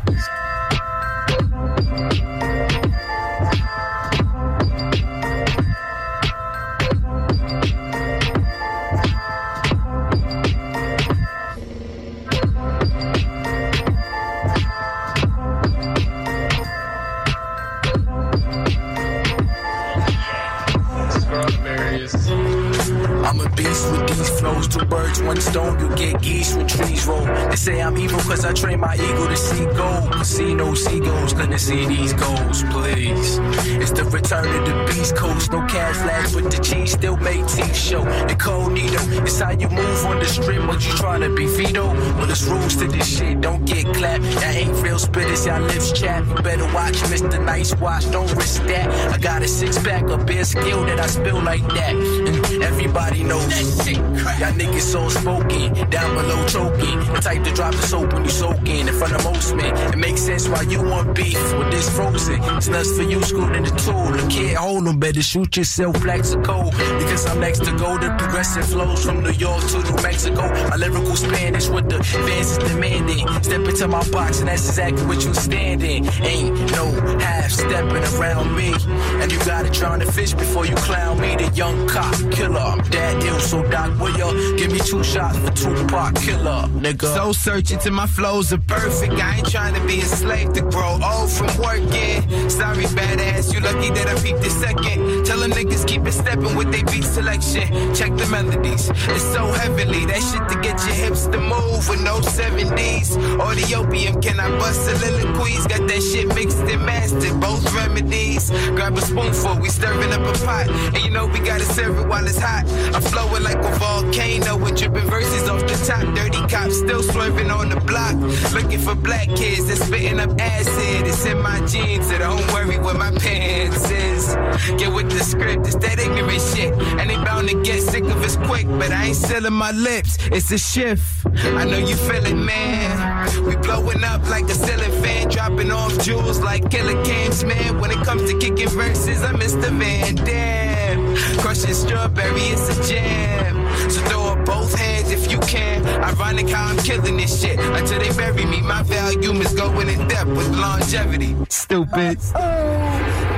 I'm a beast with these flows. Two birds, one stone. You get geese when trees roll. They say I'm evil cause I train my ego to see gold. Casino seagulls couldn't see these goals, please. It's the return of the beast coast. No cash flags, but the cheese still make teeth show. Incognito, it's how you move on the strip. What you trying to be Vito? Well, there's rules to this shit. Don't get clapped. That ain't real spit. spitters. Y'all lips chap. You better watch Mr. Nice Watch. Don't risk that. Got a six pack of beer skill that I spill like that. And everybody knows that shit. Y'all niggas so spoken. Down below choking. The type to drop the soap when you soaking in in front of most men. It makes sense why you want beef with this frozen. It's nuts for you, scooting the tool. The kid hold 'em, better shoot yourself, Plaxico. Because I'm next to go. The progressive flows from New York to New Mexico. My lyrical Spanish with the fans is demanding. Step into my box and that's exactly what you stand in. Ain't no half stepping around me. And you gotta drown the fish before you clown me. The young cop killer. I'm that ill, so Doc Will give me two shots for Tupac killer, nigga. So searching till my flows are perfect. I ain't trying to be a slave to grow old from working. Sorry, badass, you lucky that I peeped this second. Tell them niggas keep it stepping with they beat selection. Check the melodies, it's so heavenly. That shit to get your hips to move with no 70s. Or the opium, can I bust soliloquies? Got that shit mixed and mastered, both remedies. Grab a spoonful, we stirring up a pot. And you know we gotta serve it while it's hot. I'm flowing like a volcano with dripping verses off the top. Dirty cops still swerving on the block. Looking for black kids that's spitting up acid. It's in my jeans, so don't worry what my pants is. Get with the script, it's that ignorant shit. And they bound to get sick of us quick, but I ain't selling my lips. It's a shift. I know you feel it, man. We blowing up like a ceiling fan, dropping off jewels like killer cams, man. When it comes to kicking verses, I'm Mr. Van Dam. Crushing strawberry, it's a jam. So throw up both hands if you can. Ironic how I'm killing this shit. Until they bury me, my volume is going in depth with longevity. Stupid. Oh.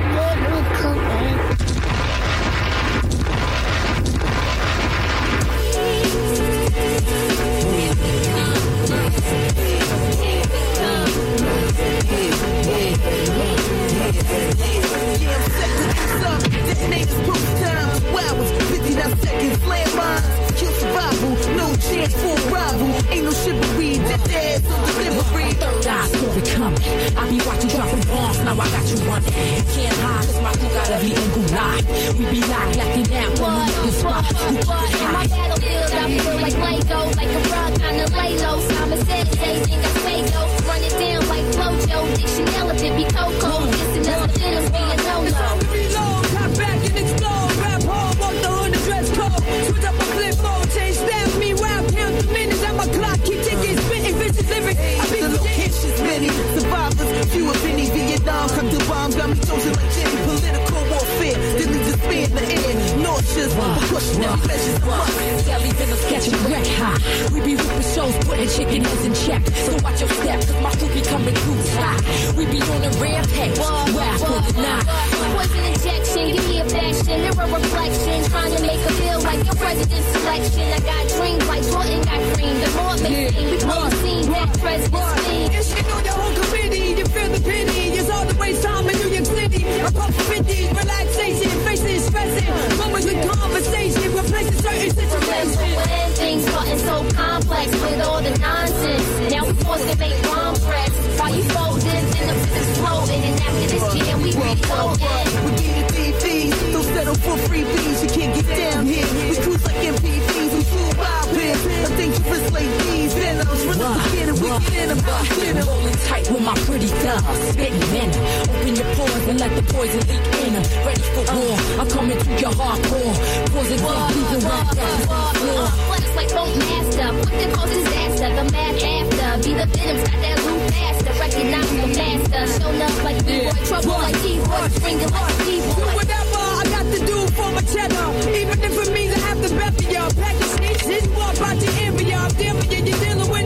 Hardcore. Poison deep, leaving one breath on the floor. Flex like boat master, put them cause disaster. The mad after, be the venom, got that loop faster. Recognize the master, show love like B-boy, trouble like D-boy, springing like D-boy. whatever I got to do for my cheddar. Even if it means I have to bet for y'all. Pack Package sneaks, walk about your area. I'm you, you're dealing with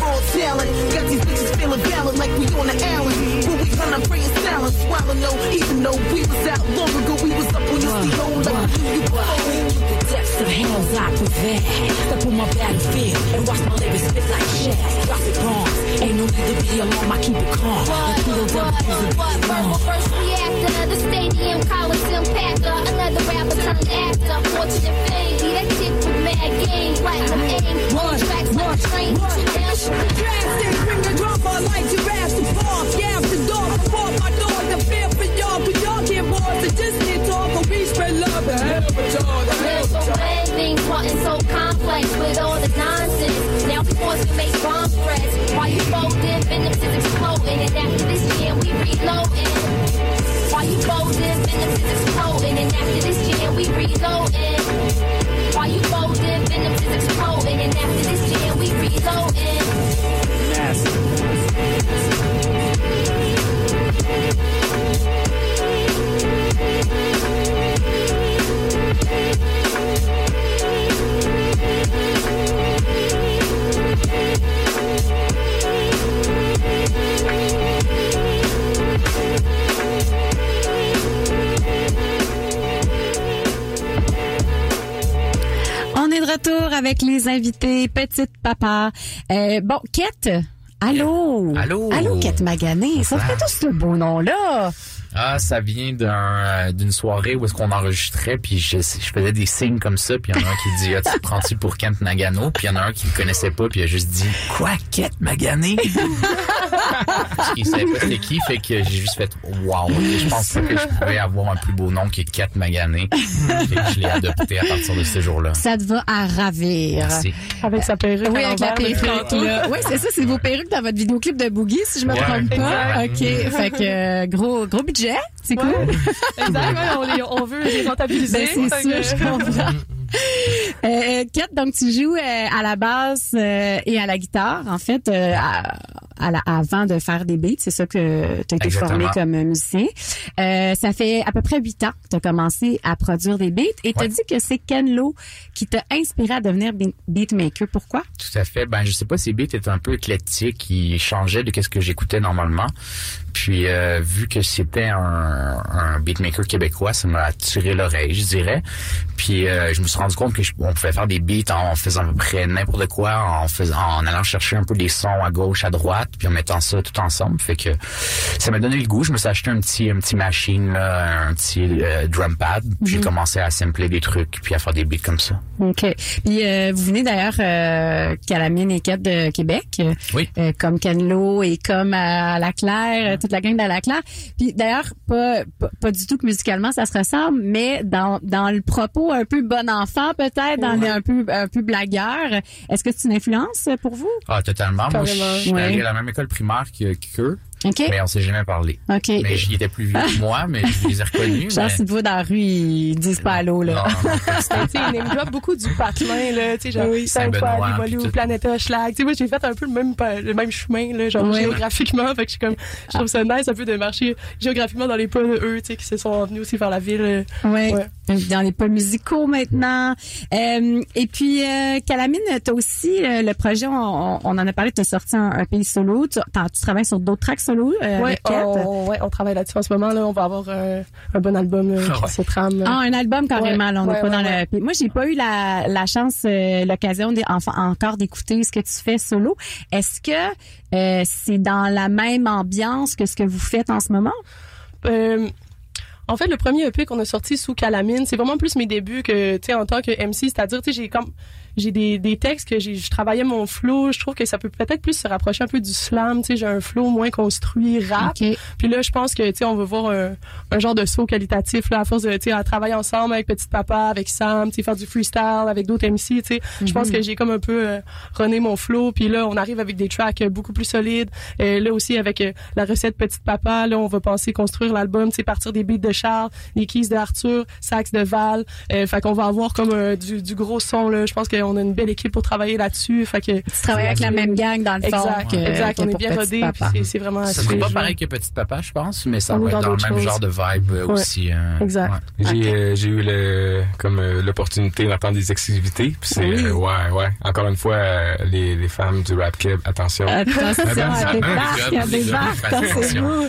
raw talent, got these bitches feeling valid like we on the island. When we run, I'm praying silence, swallow no. Even though we was out long ago, we was up on your CEO like you, you The depths of hell's I prevail. Step on my battlefield and watch my lyrics spit like shells. Dropping bombs, ain't no need to be alarmed. I keep it calm. Like Kilo What, double what, what, verbal first reactor, the stadium, Coliseum packer, another rapper turned actor, fortune and fame, be that chick with mad game, platinum aim, on tracks like a train, Drastic, bring the drama like Jurassic Park. Yeah, the door before my door. The fear for y'all, cause y'all can't boys. So just can't talk, but we spread love. The hell with y'all, the hell with So complex with all the nonsense, now we forced to make bomb threats. You folding, venoms is exploding, and after this we reloading. You folding, venoms is exploding, and after this we reloading. You folding, venoms is exploding, and after this we reloading. Retour avec les invités Petite Papa. Euh, bon, Kate. Allô? Allô? Allô, Kate Magané. Ça fait tout ce beau nom-là. Ah, ça vient d'un euh, d'une soirée où est-ce qu'on enregistrait, puis je, je faisais des signes comme ça, puis il y en a un qui dit ah, tu te prends-tu pour Kent Nagano, puis il y en a un qui le connaissait pas, puis il a juste dit quoi Kent Magané Parce qu'il savait pas c'était qui, fait que j'ai juste fait wow. Et je pense pas que je pouvais avoir un plus beau nom que Kent Magané, fait que je l'ai adopté à partir de ce jour-là. Ça te va à ravir. Merci. Avec sa perruque. Oui, avec la perruque, là. Oui, c'est ça, c'est vos perruques dans votre vidéoclip de Boogie, si je me Ouais, trompe pas. exact. OK. Fait que, euh, gros, gros budget. C'est cool. Exact, ouais, on, les- on veut les rentabiliser. Ben, c'est sûr, que- je comprends. Euh, Kat, donc tu joues euh, à la basse euh, et à la guitare, en fait, euh, à- à la- avant de faire des beats. C'est ça que tu as été formé comme musicien. Euh, ça fait à peu près huit ans que tu as commencé à produire des beats et tu as Ouais. dit que c'est Ken Lo qui t'a inspiré à devenir beat- beatmaker. Pourquoi? Tout à fait. Ben, je sais pas, ces beats étaient un peu éclectiques. Ils changeaient de ce que j'écoutais normalement. Puis, euh, vu que c'était un, un beatmaker québécois, ça m'a attiré l'oreille, je dirais. Puis, euh, je me suis rendu compte que je, on, pouvait faire des beats en faisant à peu près n'importe quoi, en faisant, en allant chercher un peu des sons à gauche, à droite, puis en mettant ça tout ensemble. Fait que ça m'a donné le goût. Je me suis acheté un petit, un petit machine, là, un petit euh, drum pad. Puis J'ai Mhm. commencé à sampler des trucs, puis à faire des beats comme ça. OK. Puis euh, vous venez d'ailleurs euh, Calamine et Cap de Québec. Oui. Euh, comme Canlo et comme à La Claire, toute la gang de La Claire. Puis d'ailleurs, pas, pas, pas du tout que musicalement ça se ressemble, mais dans, dans le propos un peu bon enfant peut-être, dans un peu un peu blagueur. Est-ce que c'est une influence pour vous? Ah, totalement. Moi, je suis allé à la même école primaire que- qu'eux. OK. Mais on s'est jamais parlé. OK. Mais j'y étais plus vieux que moi, mais je les ai reconnus. Genre, mais- si tu vas dans la rue, ils disent pas allô, là. Tu sais, il name drop beaucoup du patelin, là, tu sais, genre, Oui. Saint-Paul, Limoilou, tout. Planète Schlag. Tu sais, moi, j'ai fait un peu le même, le même chemin, là, genre, Oui. géographiquement. Fait que je suis comme, je trouve ça nice un peu de marcher géographiquement dans les pas de eux, tu sais, qui se sont venus aussi vers la ville. euh. Ouais. Dans les pôles musicaux maintenant. Euh, et puis, euh, Calamine, t'as aussi euh, le projet, on, on en a parlé, t'as sorti un, un pays solo. Tu, tu travailles sur d'autres tracks solo euh, Ouais, avec Kat. on, ouais, on travaille là-dessus en ce moment, là. On va avoir euh, un bon album, là, qui Ouais. se trame. Ah, un album carrément, Ouais, là, on ouais, pas ouais, dans ouais. le... Moi, j'ai pas eu la, la chance, euh, l'occasion encore d'écouter ce que tu fais solo. Est-ce que euh, c'est dans la même ambiance que ce que vous faites en ce moment? En fait, le premier EP qu'on a sorti sous Calamine, c'est vraiment plus mes débuts que, tu sais, en tant que MC, c'est-à-dire, tu sais, j'ai comme, j'ai des, des textes que j'ai, je travaillais mon flow, je trouve que ça peut peut-être plus se rapprocher un peu du slam, tu sais, j'ai un flow moins construit, rap. OK. Puis là, je pense que, tu sais, on va voir un, un genre de saut qualitatif, là, à force de, tu sais, à travailler ensemble avec Petit Papa, avec Sam, tu sais, faire du freestyle avec d'autres MC, tu sais. Je pense Mhm. que j'ai comme un peu euh, rené mon flow, puis là, on arrive avec des tracks euh, beaucoup plus solides. Et là aussi, avec euh, la recette Petit Papa, là, on va penser construire l'album, tu sais, partir des beats de Charles, les keys de Arthur, sax de Val. Euh, fait qu'on va avoir comme euh, du, du gros son, là. Je pense qu'on a une belle équipe pour travailler là-dessus. Fait que... Tu travailles avec la même gang, dans le fond, Exact, que- exact. on est bien Petit rodé, Papa. puis c'est- vraiment... Ça serait pas pareil que Petit Papa, je pense, mais ça On va être dans dans le même choses. genre de vibe Ouais. aussi. euh, Exact. ouais. J'ai euh, j'ai eu le comme euh, l'opportunité d'entendre des exclusivités. Puis c'est Oui. euh, ouais ouais. Encore une fois euh, les, les femmes du rap keb, attention. Attention, barques, faites attention.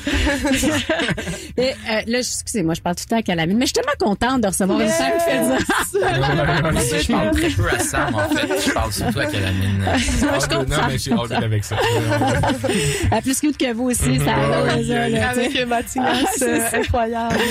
Et, euh, là, excusez-moi, je parle tout le temps à Calamine, mais je suis tellement contente de recevoir une femme qui fait ça. Je parle très peu à En fait. Je parle surtout à Calamine. Moi, je Non comprends. mais je suis all good avec ça. Elle plus cute que vous aussi, ça tu sais. Avec Mathias, Ah, c'est incroyable.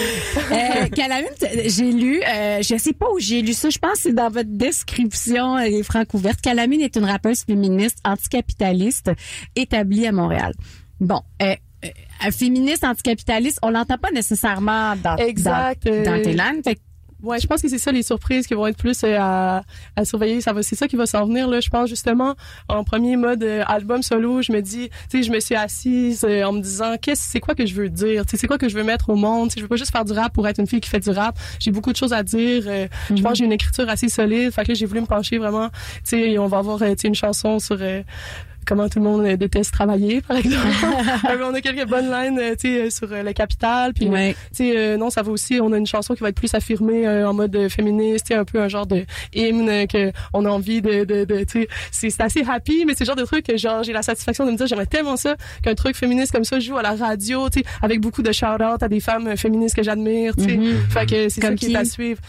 Euh, Calamine, j'ai lu, euh, je sais pas où j'ai lu ça, je pense que c'est dans votre description, les francs ouvertes. Calamine est une rappeuse féministe anticapitaliste établie à Montréal. Bon, euh, euh, féministe anticapitaliste, on l'entend pas nécessairement dans, Exact, dans, dans tes langues. Fait que Ouais, je pense que c'est ça les surprises qui vont être plus euh, à, à surveiller. Ça va, c'est ça qui va s'en venir là. Je pense justement en premier mode euh, album solo, je me dis, tu sais, je me suis assise euh, en me disant, qu'est-ce, c'est quoi que je veux dire, tu sais, c'est quoi que je veux mettre au monde? Tu sais, je veux pas juste faire du rap pour être une fille qui fait du rap. J'ai beaucoup de choses à dire. euh, Je pense que j'ai une écriture assez solide. Fait que là, j'ai voulu me pencher vraiment. Tu sais, on va avoir tu sais, une chanson sur euh, comment tout le monde euh, déteste travailler, par exemple. Euh, on a quelques bonnes lines, euh, tu sais, sur le capital. Puis, Ouais. tu sais, non, ça va aussi. On a une chanson qui va être plus affirmée en mode féministe, tu sais, un peu un genre de hymne que on a envie de, de, de tu sais, c'est assez happy, mais c'est le genre de truc que genre j'ai la satisfaction de me dire j'aimerais tellement ça qu'un truc féministe comme ça joue à la radio, tu sais, avec beaucoup de shout-out à des femmes féministes que j'admire, tu sais. Mhm. Fait que c'est ça qui est à qui? suivre.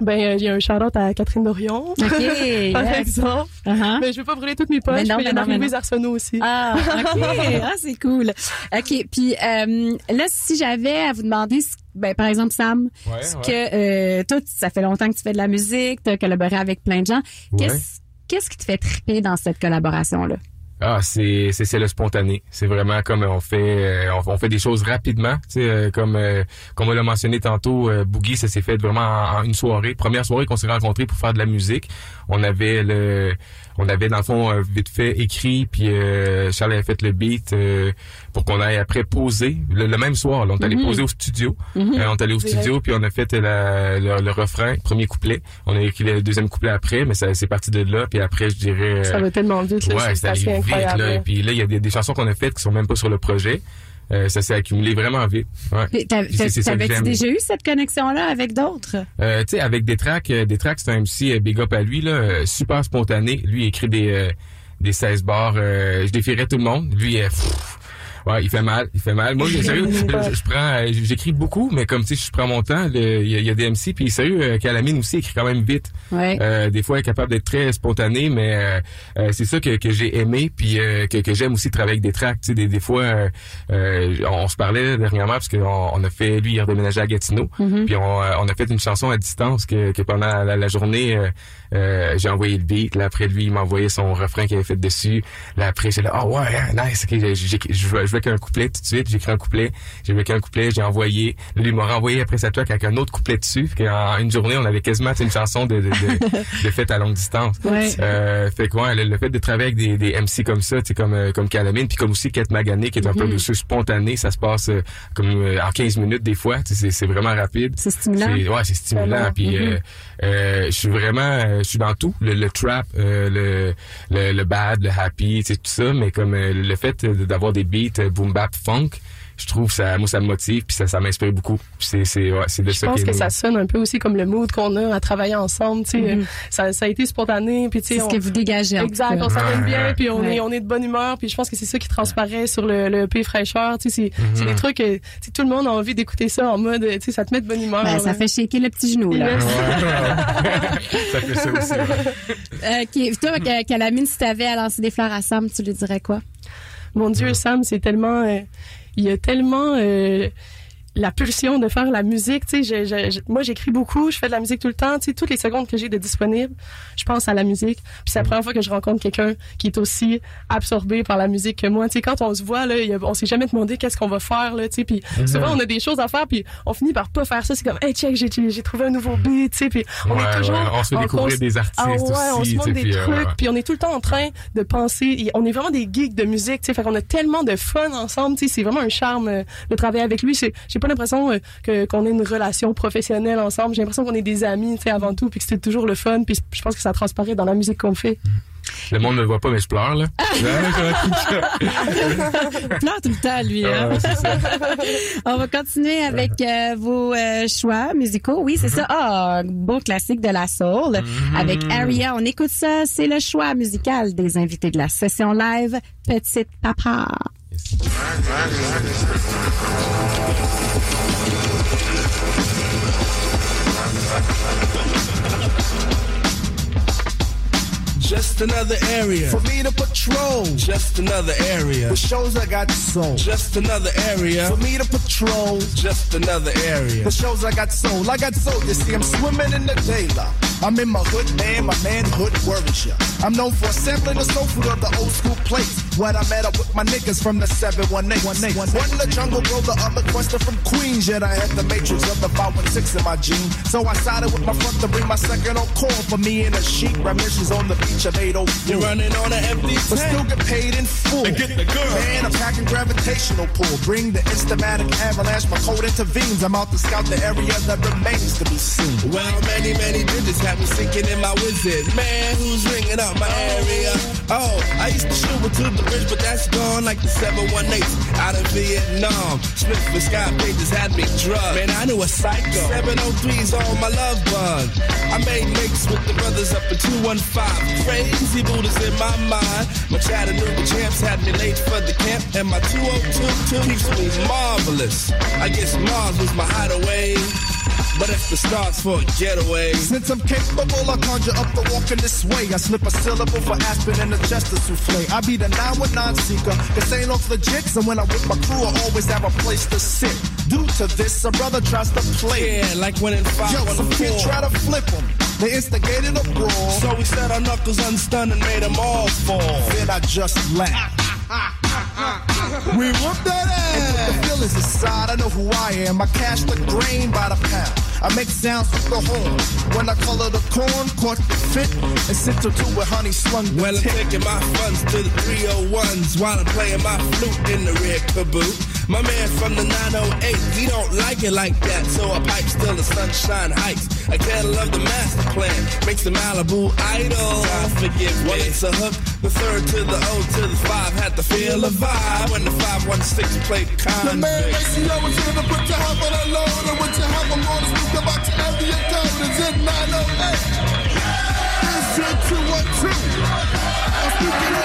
Ben, euh, il y a un shout-out à Catherine Dorion. OK, par yes. exemple. Uh-huh. Mais je veux pas brûler toutes mes poches. Mais non, mais il y a non. Arsenault aussi. Ah, OK. ah, c'est cool. OK. Puis euh, là, si j'avais à vous demander, ce- ben, par exemple, Sam, Ouais, ce ouais. que euh, toi, ça fait longtemps que tu fais de la musique, tu as collaboré avec plein de gens. Qu'est-ce qu'est-ce qui te fait triper dans cette collaboration-là? Ah, c'est c'est le spontané. C'est vraiment comme on fait euh, on, fait des choses rapidement. Euh, comme euh, comme on l'a mentionné tantôt, Boogie, ça s'est fait vraiment en, en une soirée. Première soirée qu'on s'est rencontrés pour faire de la musique. On avait le on avait dans le fond euh, vite fait écrit puis euh, Charles avait fait le beat euh, pour qu'on aille après poser le, le même soir. Là, on est allé Mhm. poser au studio. Mhm. Euh, on est allé au studio puis on a fait la- le, le refrain, premier couplet. On a écrit le deuxième couplet après, mais ça c'est parti de là. Puis après, je dirais. Ça va tellement vite, Ouais, c'est allé vite, là. Et puis là, il y a des, des chansons qu'on a faites qui sont même pas sur le projet. Euh, ça s'est accumulé vraiment vite. Ouais. T'avais-tu déjà eu cette connexion-là avec d'autres? Euh, tu sais, avec des tracks, euh, des tracks, c'est un MC euh, big up à lui, là, euh, super spontané. Lui, il écrit des, euh, des 16 bars. euh, je défierais tout le monde. Lui, euh, pff, Ouais, il fait mal, il fait mal. Moi, sérieux, je, je prends, euh, j'écris beaucoup, mais comme tu sais, je prends mon temps. Il y, a- il y a des MC, puis sérieux, euh, Calamine aussi écrit quand même vite. Ouais. Euh, des fois, elle est capable d'être très spontané, mais euh, euh, c'est ça que, que j'ai aimé, puis euh, que, que j'aime aussi travailler avec des tracks. Tu sais, des, des fois, on se parlait dernièrement parce qu'on on a fait, lui, il a redéménagé à Gatineau, Mhm. puis on, on a fait une chanson à distance que, que pendant la, la journée, j'ai envoyé le beat. Là, après lui, il m'a envoyé son refrain qu'il avait fait dessus. Là, après, j'ai là, oh ouais, hein, nice. ok, j'ai- j'ai- je je veux qu'un couplet tout de suite. J'ai écrit un couplet. J'ai vu qu'un couplet, j'ai envoyé. Lui, il m'a renvoyé après sa track avec un autre couplet dessus. Qu'en une journée, on avait quasiment une chanson de, de, de, de fête à longue distance. Ouais. Euh, fait quoi, le, le fait de travailler avec des, des MC comme ça, tu sais, comme euh, comme Calamine, puis comme aussi Kate Magané, qui est un peu Mhm. de spontané, ça se passe euh, comme euh, en 15 minutes des fois. C'est vraiment rapide. C'est stimulant. Ouais, c'est stimulant. Puis Mhm. Euh, je suis vraiment, euh, je suis dans tout, le, le trap, euh, le, le le bad, le happy, sais, tout ça. Mais comme euh, le fait d'avoir des beats boom bap funk, je trouve ça, moi ça me motive, puis ça, ça m'inspire beaucoup. C'est c'est ouais, c'est de Je ça pense que ça sonne un peu aussi comme le mood qu'on a à travailler ensemble. Tu sais, Mhm. ça, ça a été spontané. Puis tu sais, C'est ce on- que vous dégagez, Exact. On s'amène Ouais, bien, puis on Ouais. est on est de bonne humeur. Puis je pense que c'est ça qui transparaît sur le, le P fraîcheur. Tu sais, c'est Mhm. c'est des trucs que tu sais, tout le monde a envie d'écouter ça en mode, tu sais, ça te met de bonne humeur. Ben, ça là. fait shaker le petit genou, là. Ça fait ça aussi. Euh, qui- toi, Ca- Calamine, si t'avais à lancer des fleurs à Sam, tu lui dirais quoi? Mon Dieu, Sam, c'est tellement, euh, il y a tellement euh, la pulsion de faire la musique. Tu sais, je- je- moi, j'écris beaucoup, je fais de la musique tout le temps. Tu sais, toutes les secondes que j'ai de disponible, je pense à la musique. Puis c'est la première fois que je rencontre quelqu'un qui est aussi absorbé par la musique que moi. Tu sais, quand on se voit là, on s'est jamais demandé qu'est-ce qu'on va faire là. Tu sais, puis Mhm. souvent on a des choses à faire, puis on finit par pas faire ça. C'est comme, hey check, j'ai trouvé un nouveau beat. Tu sais, puis on Ouais, est toujours, ouais, on se fait en découvrir cons- des artistes Ah ouais, on se des puis, euh, trucs, puis on est tout le temps en train de penser. On est vraiment des geeks de musique, tu sais. Fait qu'on a tellement de fun ensemble, tu sais. C'est vraiment un charme euh, de travailler avec lui. J'ai pas l'impression euh, que qu'on ait une relation professionnelle ensemble. J'ai l'impression qu'on est des amis, tu sais, avant tout, puis que c'est toujours le fun. Puis je pense que ça transparaît dans la musique qu'on fait. Le monde ne le voit pas, mais je pleure là. Pleure tout le temps, lui. hein? Ça. On va continuer avec euh, vos euh, choix musicaux. Oui, c'est ça. Ah, un beau classique de la soul avec Aria. On écoute ça. C'est le choix musical des invités de la session live. Petite Papa. Just another area for me to patrol. Just another area. The shows I got sold. Just another area for me to patrol. Just another area. The shows I got sold. I got sold. You see, I'm swimming in the daylight. I'm in my hood, man. My manhood worries ya. I'm known for sampling the soul food of the old school place. When I met up with my niggas from the 718. One the jungle bro, the other quester from Queens. Yet I had the matrix of the 516 in my gene. So I sided with my front to bring my second on call for me and a sheep. Remissions on the beach of 804. You're running on an empty But still get paid in full. get the girl. Man, I'm packing gravitational pull. Bring the instamatic avalanche. My code intervenes. I'm out to scout the area that remains to be seen. Well, many, many digits have me sinking in my wizard. Man, who's ringing up my area? Oh, I used to shoot with to the bridge, but that's gone like the 718 out of Vietnam. Smith for Sky Pages had me drugged. Man, I knew a psycho. 703's on my love bug. I made makes with the brothers up in 215. Crazy Buddha's in my mind. My Chattanooga champs had me late for the camp, and my 2022 keeps me marvelous. I guess Mars was my hideaway. But if the stars for a getaway. Since I'm capable, I conjure up the walk in this way. I slip a syllable for Aspen and a Chester souffle. I be the 919 seeker. This ain't off legit, And when I'm with my crew, I always have a place to sit. Due to this, a brother tries to play. Yeah, like when in five Yo, some kid try to flip him. They instigated a brawl. So we set our knuckles unstunned and made them all fall. Then I just laughed. Uh-huh. We whooped that ass. The feelings aside, I know who I am. I cash the grain by the pound. I make sounds with the horn. When I color the corn, caught the fit, and sent her two with honey slung the Well, I'm taking my funds to the 301s while I'm playing my flute in the red caboot. My man from the 908, he don't like it like that, so I pipe still the sunshine heights. I can't love the master plan, makes the Malibu idol. God forgive me. Well, it's a hook, the third to the O to the five, had to feel a vibe when the 516 played convict. The man ratio is here to put your help on a load, and what you have, I'm gonna speak about your area code. Is it 908? It's it 212. I'm speaking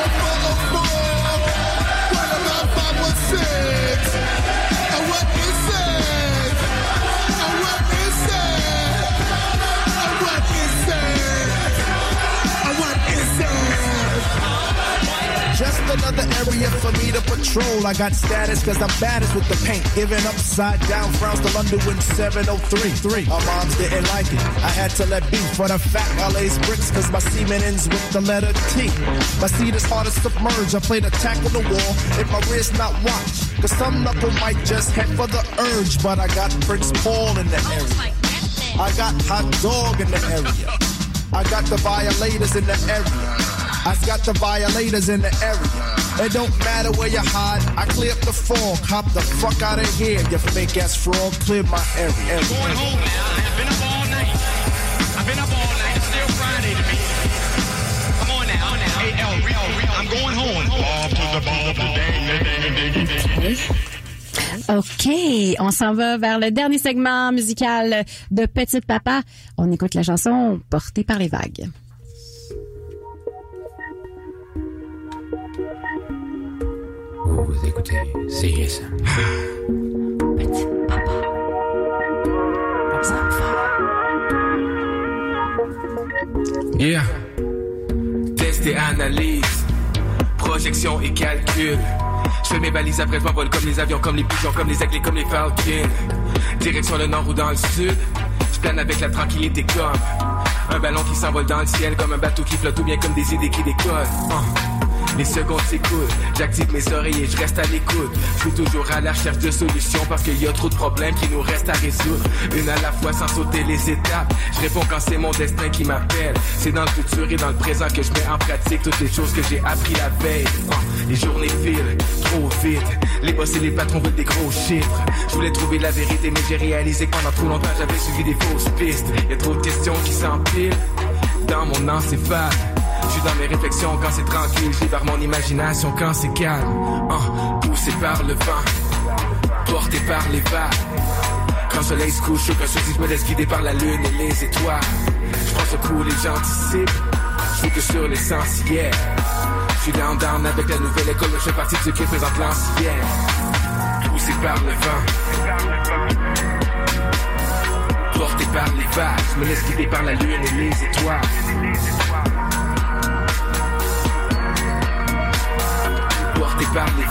another area for me to patrol. I got status cause I'm baddest with the paint. Giving upside down frowns to London when 703. Three. Our moms didn't like it. I had to let be for the fact I lays bricks cause my semen ends with the letter T. My seed is hard to submerge. I played attack on the wall if my wrist not watch. Cause some knuckle might just head for the urge. But I got Prince Paul in the area. I got Hot Dog in the area. I got the violators in the area. I got the violators in the area. It don't matter where you hide. I clear up the fog. Hop the fuck out of here, you fake ass frog. Clear my area. area. Going home now. I've been up all night. I've been up all night. It's still Friday to me. Come on now. now. Hey, El, real, real. I'm going home. Bob to the ball, dang, dang, dang, dang. OK, on s'en va vers le dernier segment musical de Petite Papa. On écoute la chanson Portée par les vagues. Vous écoutez CISM. Petite Papa. Yeah. Test et analyse. Projection et calcul. Je fais mes balises après je m'envole comme les avions, comme les pigeons, comme les aigles, comme les falcons. Direction le nord ou dans le sud. Je plane avec la tranquillité comme un ballon qui s'envole dans le ciel, comme un bateau qui flotte ou bien comme des idées qui décollent. Uh. Les secondes s'écoulent, j'active mes oreilles et je reste à l'écoute. Je suis toujours à la recherche de solutions parce qu'il y a trop de problèmes qui nous restent à résoudre. Une à la fois sans sauter les étapes. Je réponds quand c'est mon destin qui m'appelle. C'est dans le futur et dans le présent que je mets en pratique toutes les choses que j'ai appris la veille. Uh, les journées filent trop vite. Les boss et les patrons veulent des gros chiffres. Je voulais trouver la vérité mais j'ai réalisé que pendant trop longtemps j'avais suivi des fausses pistes. Y a trop de questions qui s'empilent dans mon encéphale. Je suis dans mes réflexions quand c'est tranquille, je libère mon imagination quand c'est calme. Uh, poussé par le vent, porté par les vagues. Quand le soleil se couche, qu'un souci, je me laisse guider par la lune et les étoiles. Je prends ce coup, les gens anticipent. Je que sur l'essentiel. Je suis down down avec la nouvelle école, je fais partie de ceux qui présentent l'ancien. Poussé par le vent. Porté par les vagues, me laisse guider par la lune et les étoiles. Par les.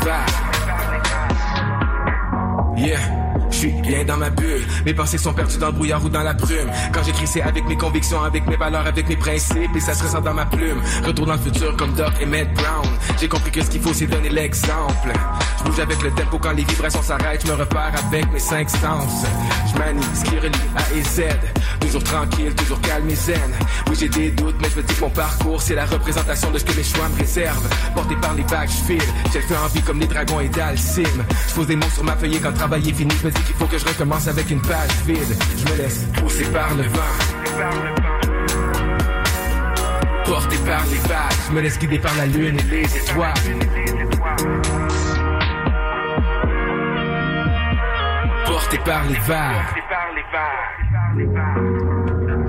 Yeah. Suis bien dans ma bulle, mes pensées sont perdues dans le brouillard ou dans la brume. Quand j'écris, c'est avec mes convictions, avec mes valeurs, avec mes principes, et ça se ressent dans ma plume. Retour dans le futur comme Doc et Matt Brown. J'ai compris que ce qu'il faut, c'est donner l'exemple. Je bouge avec le tempo quand les vibrations s'arrêtent, je me repère avec mes cinq sens. Je manie ce qui relie A et Z. Toujours tranquille, toujours calme et zen. Oui, j'ai des doutes, mais je me dis que mon parcours, c'est la représentation de ce que mes choix me réservent. Porté par les vagues, je file. J'ai le feu en vie comme les dragons et Dalsim. Je pose des mots sur ma feuille quand le travail est fini, je me dis faut que je recommence avec une page vide. Je me laisse pousser par le vent. Porté par les vagues, je me laisse guider par la lune et les étoiles. Porté par les vagues.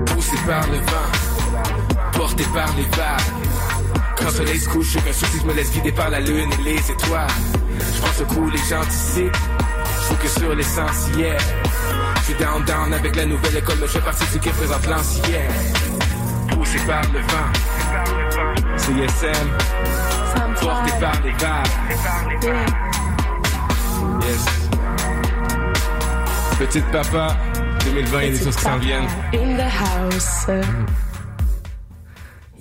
Poussé par le vent, porté par les vagues. Quand le soleil se couche, qu'un souci, je me laisse guider par la lune et les étoiles. Je prends ce coup, les gens anticipent. Que sur l'essentiel. Je suis down down avec la nouvelle école, mais je fais partie de ceux qui représentent l'ancien. Poussé par le vent, CSM, porté par les vagues. Yes. Petite papa, 2020, il y a choses qui s'en viennent. In the house.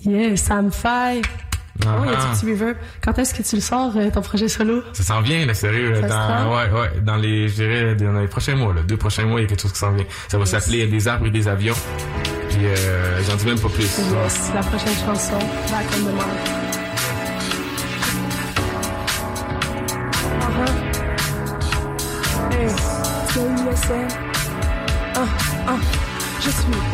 Yeah, Sam Five. Oh, il y a Ah. du petit reverb? Quand est-ce que tu le sors, euh, ton projet solo? Ça s'en vient, là, sérieux. Ça dans, ouais, ouais, dans les, je dirais, dans les prochains mois, là, deux prochains mois, il y a quelque chose qui s'en vient. Ça va s'appeler Des arbres et des avions. Puis, euh, j'en dis même pas plus. Yes, la prochaine chanson, Back on the Mark. Uh-huh. Hey.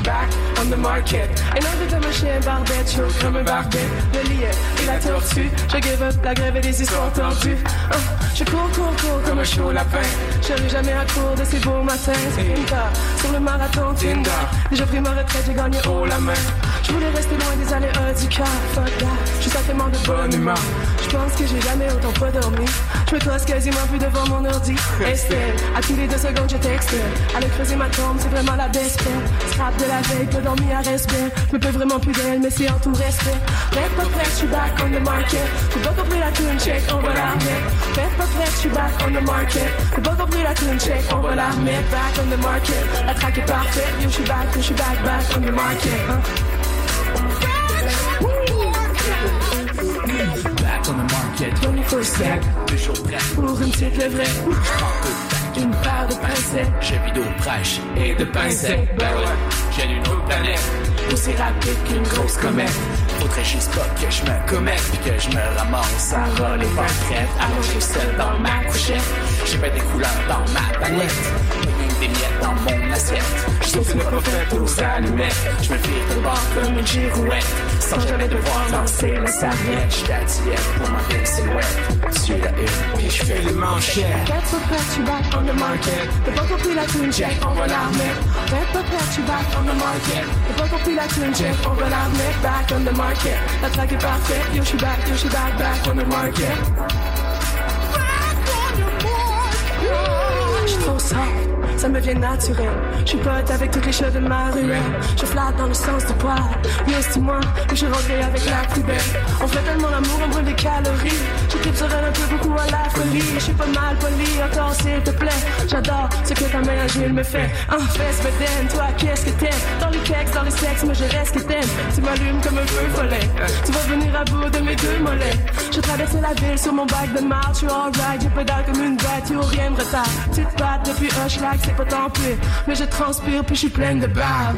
Back on the market. Et non, de un chien barbette, comme un barbet. Le lion et la tortue. Je give up la grève et des histoires tordues. Uh, je cours, cours, cours comme un chaud lapin. Je serai jamais à court de ces beaux matins. Tinda, sur le marathon Tinder. Déjà pris ma retraite, j'ai gagné haut la main. Je voulais rester loin des aléas du cœur. Fuck that. Juste sacrément de bonne humeur. Je pense que j'ai jamais autant pas dormi. Je me tosse quasiment plus devant mon ordi. Estelle, à tous les deux secondes, je texte? Elle a creusé ma tombe, c'est vraiment la best. Scrap de la veille, pas dormi à respect. Je me peux vraiment plus d'elle, mais c'est en tout respect. Reste pas prête, je suis back on the market. J'ai pas compris la tune check, on va la remettre. Reste pas prête, je suis back on the market. J'ai pas compris la tune check, on va la remettre. Back on the market. La track est parfaite, yo, je suis back, je suis back, back on the market. hein. On the market. 24-7. Toujours prêt. Pour une petite levrette. Une paire de pincettes. J'ai vu d'eau fraîche et de pincettes. Ben ouais, j'ai d'une autre planète. Aussi rapide qu'une grosse comète. Faudrait juste pas que je me commette puis que je me ramasse à pas prête. Alors je seul dans ma couchette. J'ai pas des couleurs dans ma palette. Des miettes dans mon assiette. Je saute le prophète aux allumettes. Je me vire de bord comme une girouette. Sans jamais devoir lancer la serviette. Je t'attire pour ma belle silhouette. Tu la une puis je fais les manchettes. Prête, je suis back on the market. T'as pas compris la tune check, on va la remettre. Prête, je suis back on the market. T'as pas compris la tune check, on va la remettre. Back on the market. La track est parfaite, yo, je suis back, yo, je suis back, back on the market. Je suis trop soft, ça me vient naturel. Je suis pote avec toutes les cheveux de ma ruelle. Je flatte dans le sens du poil. Yo, c'est moi, que je rentré avec la plus belle? On fait tellement l'amour, on brûle des calories. Je clip sur elle un peu beaucoup à la folie. Je suis pas mal poli, encore s'il te plaît. J'adore ce que ta main agile me fait. En fesse, bedaine, toi, qu'est-ce que t'aimes? Dans les keks, dans les sexes, moi je reste que t'aimes. Tu m'allumes comme un feu follet. Tu vas venir à bout de mes deux mollets. Je traverse la ville sur mon bac de marche. Je suis alright, je pédale comme une bête, yo, rien me retard. Petite patte depuis un schlag, pas tant pire. Mais je transpire, puis je suis pleine de bave.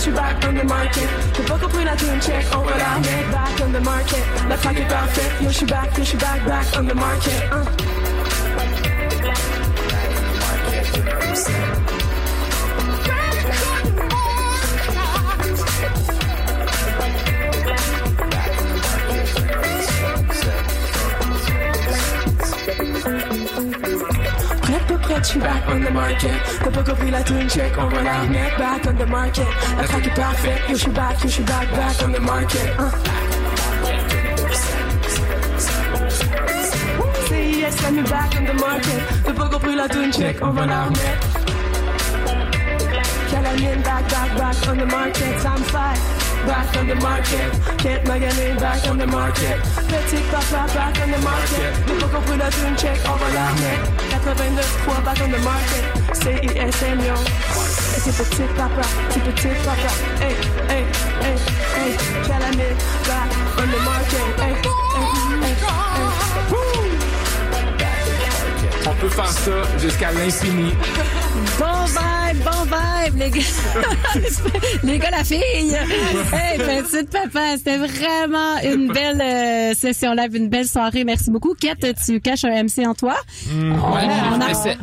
Suis back on the market. J'ai pas compris la tune check, on remettre back on the market. La track est parfaite, yo, je suis back, yo, je suis back, back on the market. hein. match, back on the market. The book of Wheel doing check over now. Net back on the market. I talk it profit. You should back, you should back, back on the market. Uh. Say yes, let me back on the market. The book of Wheel doing check over now. Net. Can back, back, back on the market? I'm fine back on the market. Can't make a name back on the market. Petit papa back on the market. The book of winner doing check over the net. 9.3 back on the market. CISM, yo. Et c'est petit papa, c'est petit papa. Hey, hey, hey, hey. Calamit back on the market. Hey, hey, hey. hey. On peut faire ça jusqu'à l'infini. Bon vibe, bon vibe, les gars. les gars, la fille. Hey, petite papa, c'était vraiment une belle euh, session live, une belle soirée. Merci beaucoup. Kate, tu caches un MC en toi? Mm. on, Ouais, on en-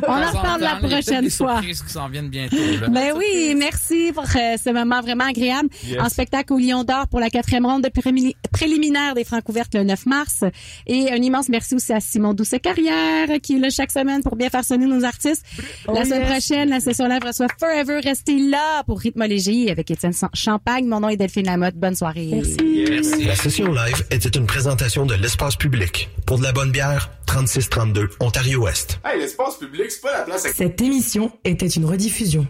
on en reparle la prochaine fois. qui s'en viennent bientôt. là. Ben oui, merci pour euh, ce moment vraiment agréable. Yes. En spectacle au Lion d'Or pour la quatrième ronde de prémi- préliminaire des Francs ouvertes le 9 mars. Et un immense merci aussi à Simon Doucet-Carrière qui est là chaque semaine pour bien faire sonner nos artistes. la Oh, semaine yes. prochaine, la session live reçoit Forever. Restez là pour Rythme Léger avec Étienne Champagne. Mon nom est Delphine Lamotte. Bonne soirée. Merci. La session live était une présentation de l'espace public. Pour de la bonne bière, 3632 Ontario-Ouest. Hey, l'espace public, c'est pas la place à... Cette émission était une rediffusion.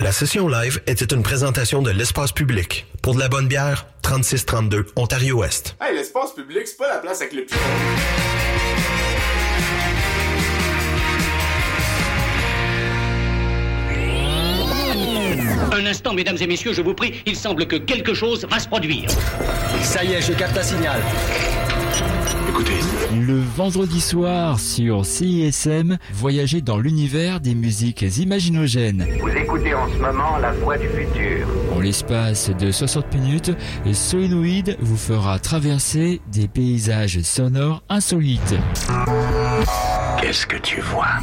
La session live était une présentation de l'espace public. Pour de la bonne bière, 3632 Ontario-Ouest. Hey, l'espace public, c'est pas la place avec le plus Un instant, mesdames et messieurs, je vous prie, il semble que quelque chose va se produire. Ça y est, je capte un signal. Écoutez. Le vendredi soir sur CISM, voyagez dans l'univers des musiques imaginogènes. Vous écoutez en ce moment la voix du futur. En l'espace de 60 minutes, Solenoid vous fera traverser des paysages sonores insolites. Qu'est-ce que tu vois?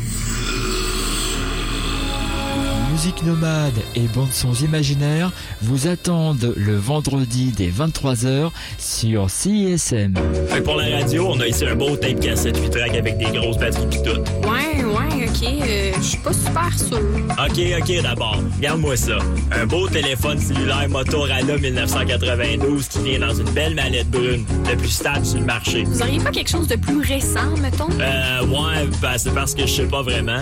Musique nomade et bandes sons imaginaires vous attendent le vendredi dès 23h sur CISM. Fait que pour la radio, on a ici un beau tape cassette 8 track avec des grosses batteries pis tout. Ouais, ouais, ok. euh, Je suis pas super sûr. Ok, ok, d'abord, regarde-moi ça. Un beau téléphone cellulaire Motorola 1992 qui vient dans une belle mallette brune, le plus stable sur le marché. Vous auriez pas quelque chose de plus récent, mettons? Euh, ouais, ben, c'est parce que je sais pas vraiment.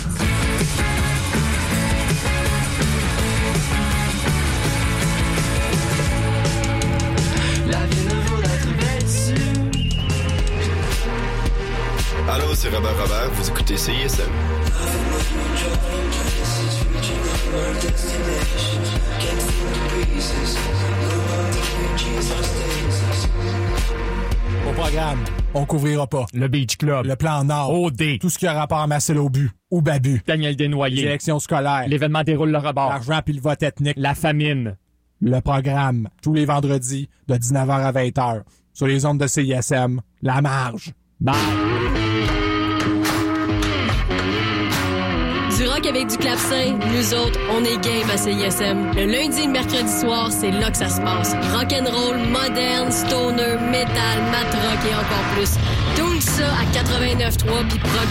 Robert Robert, vous écoutez CISM. Au programme, on couvrira pas. Le Beach Club. Le plan Nord. OD. Tout ce qui a rapport à Marcel Aubu ou Babu. Daniel Desnoyers. L'élection scolaire. L'événement déroule le rebord. L'argent puis le vote ethnique. La famine. Le programme. Tous les vendredis de 19h à 20h. Sur les ondes de CISM. La marge. Bye. Avec du clavecin, nous autres, on est game à CISM. Le lundi et le mercredi soir, c'est là que ça se passe. Rock'n'roll, moderne, stoner, metal, mat rock et encore plus. Tout ça à 89.3 puis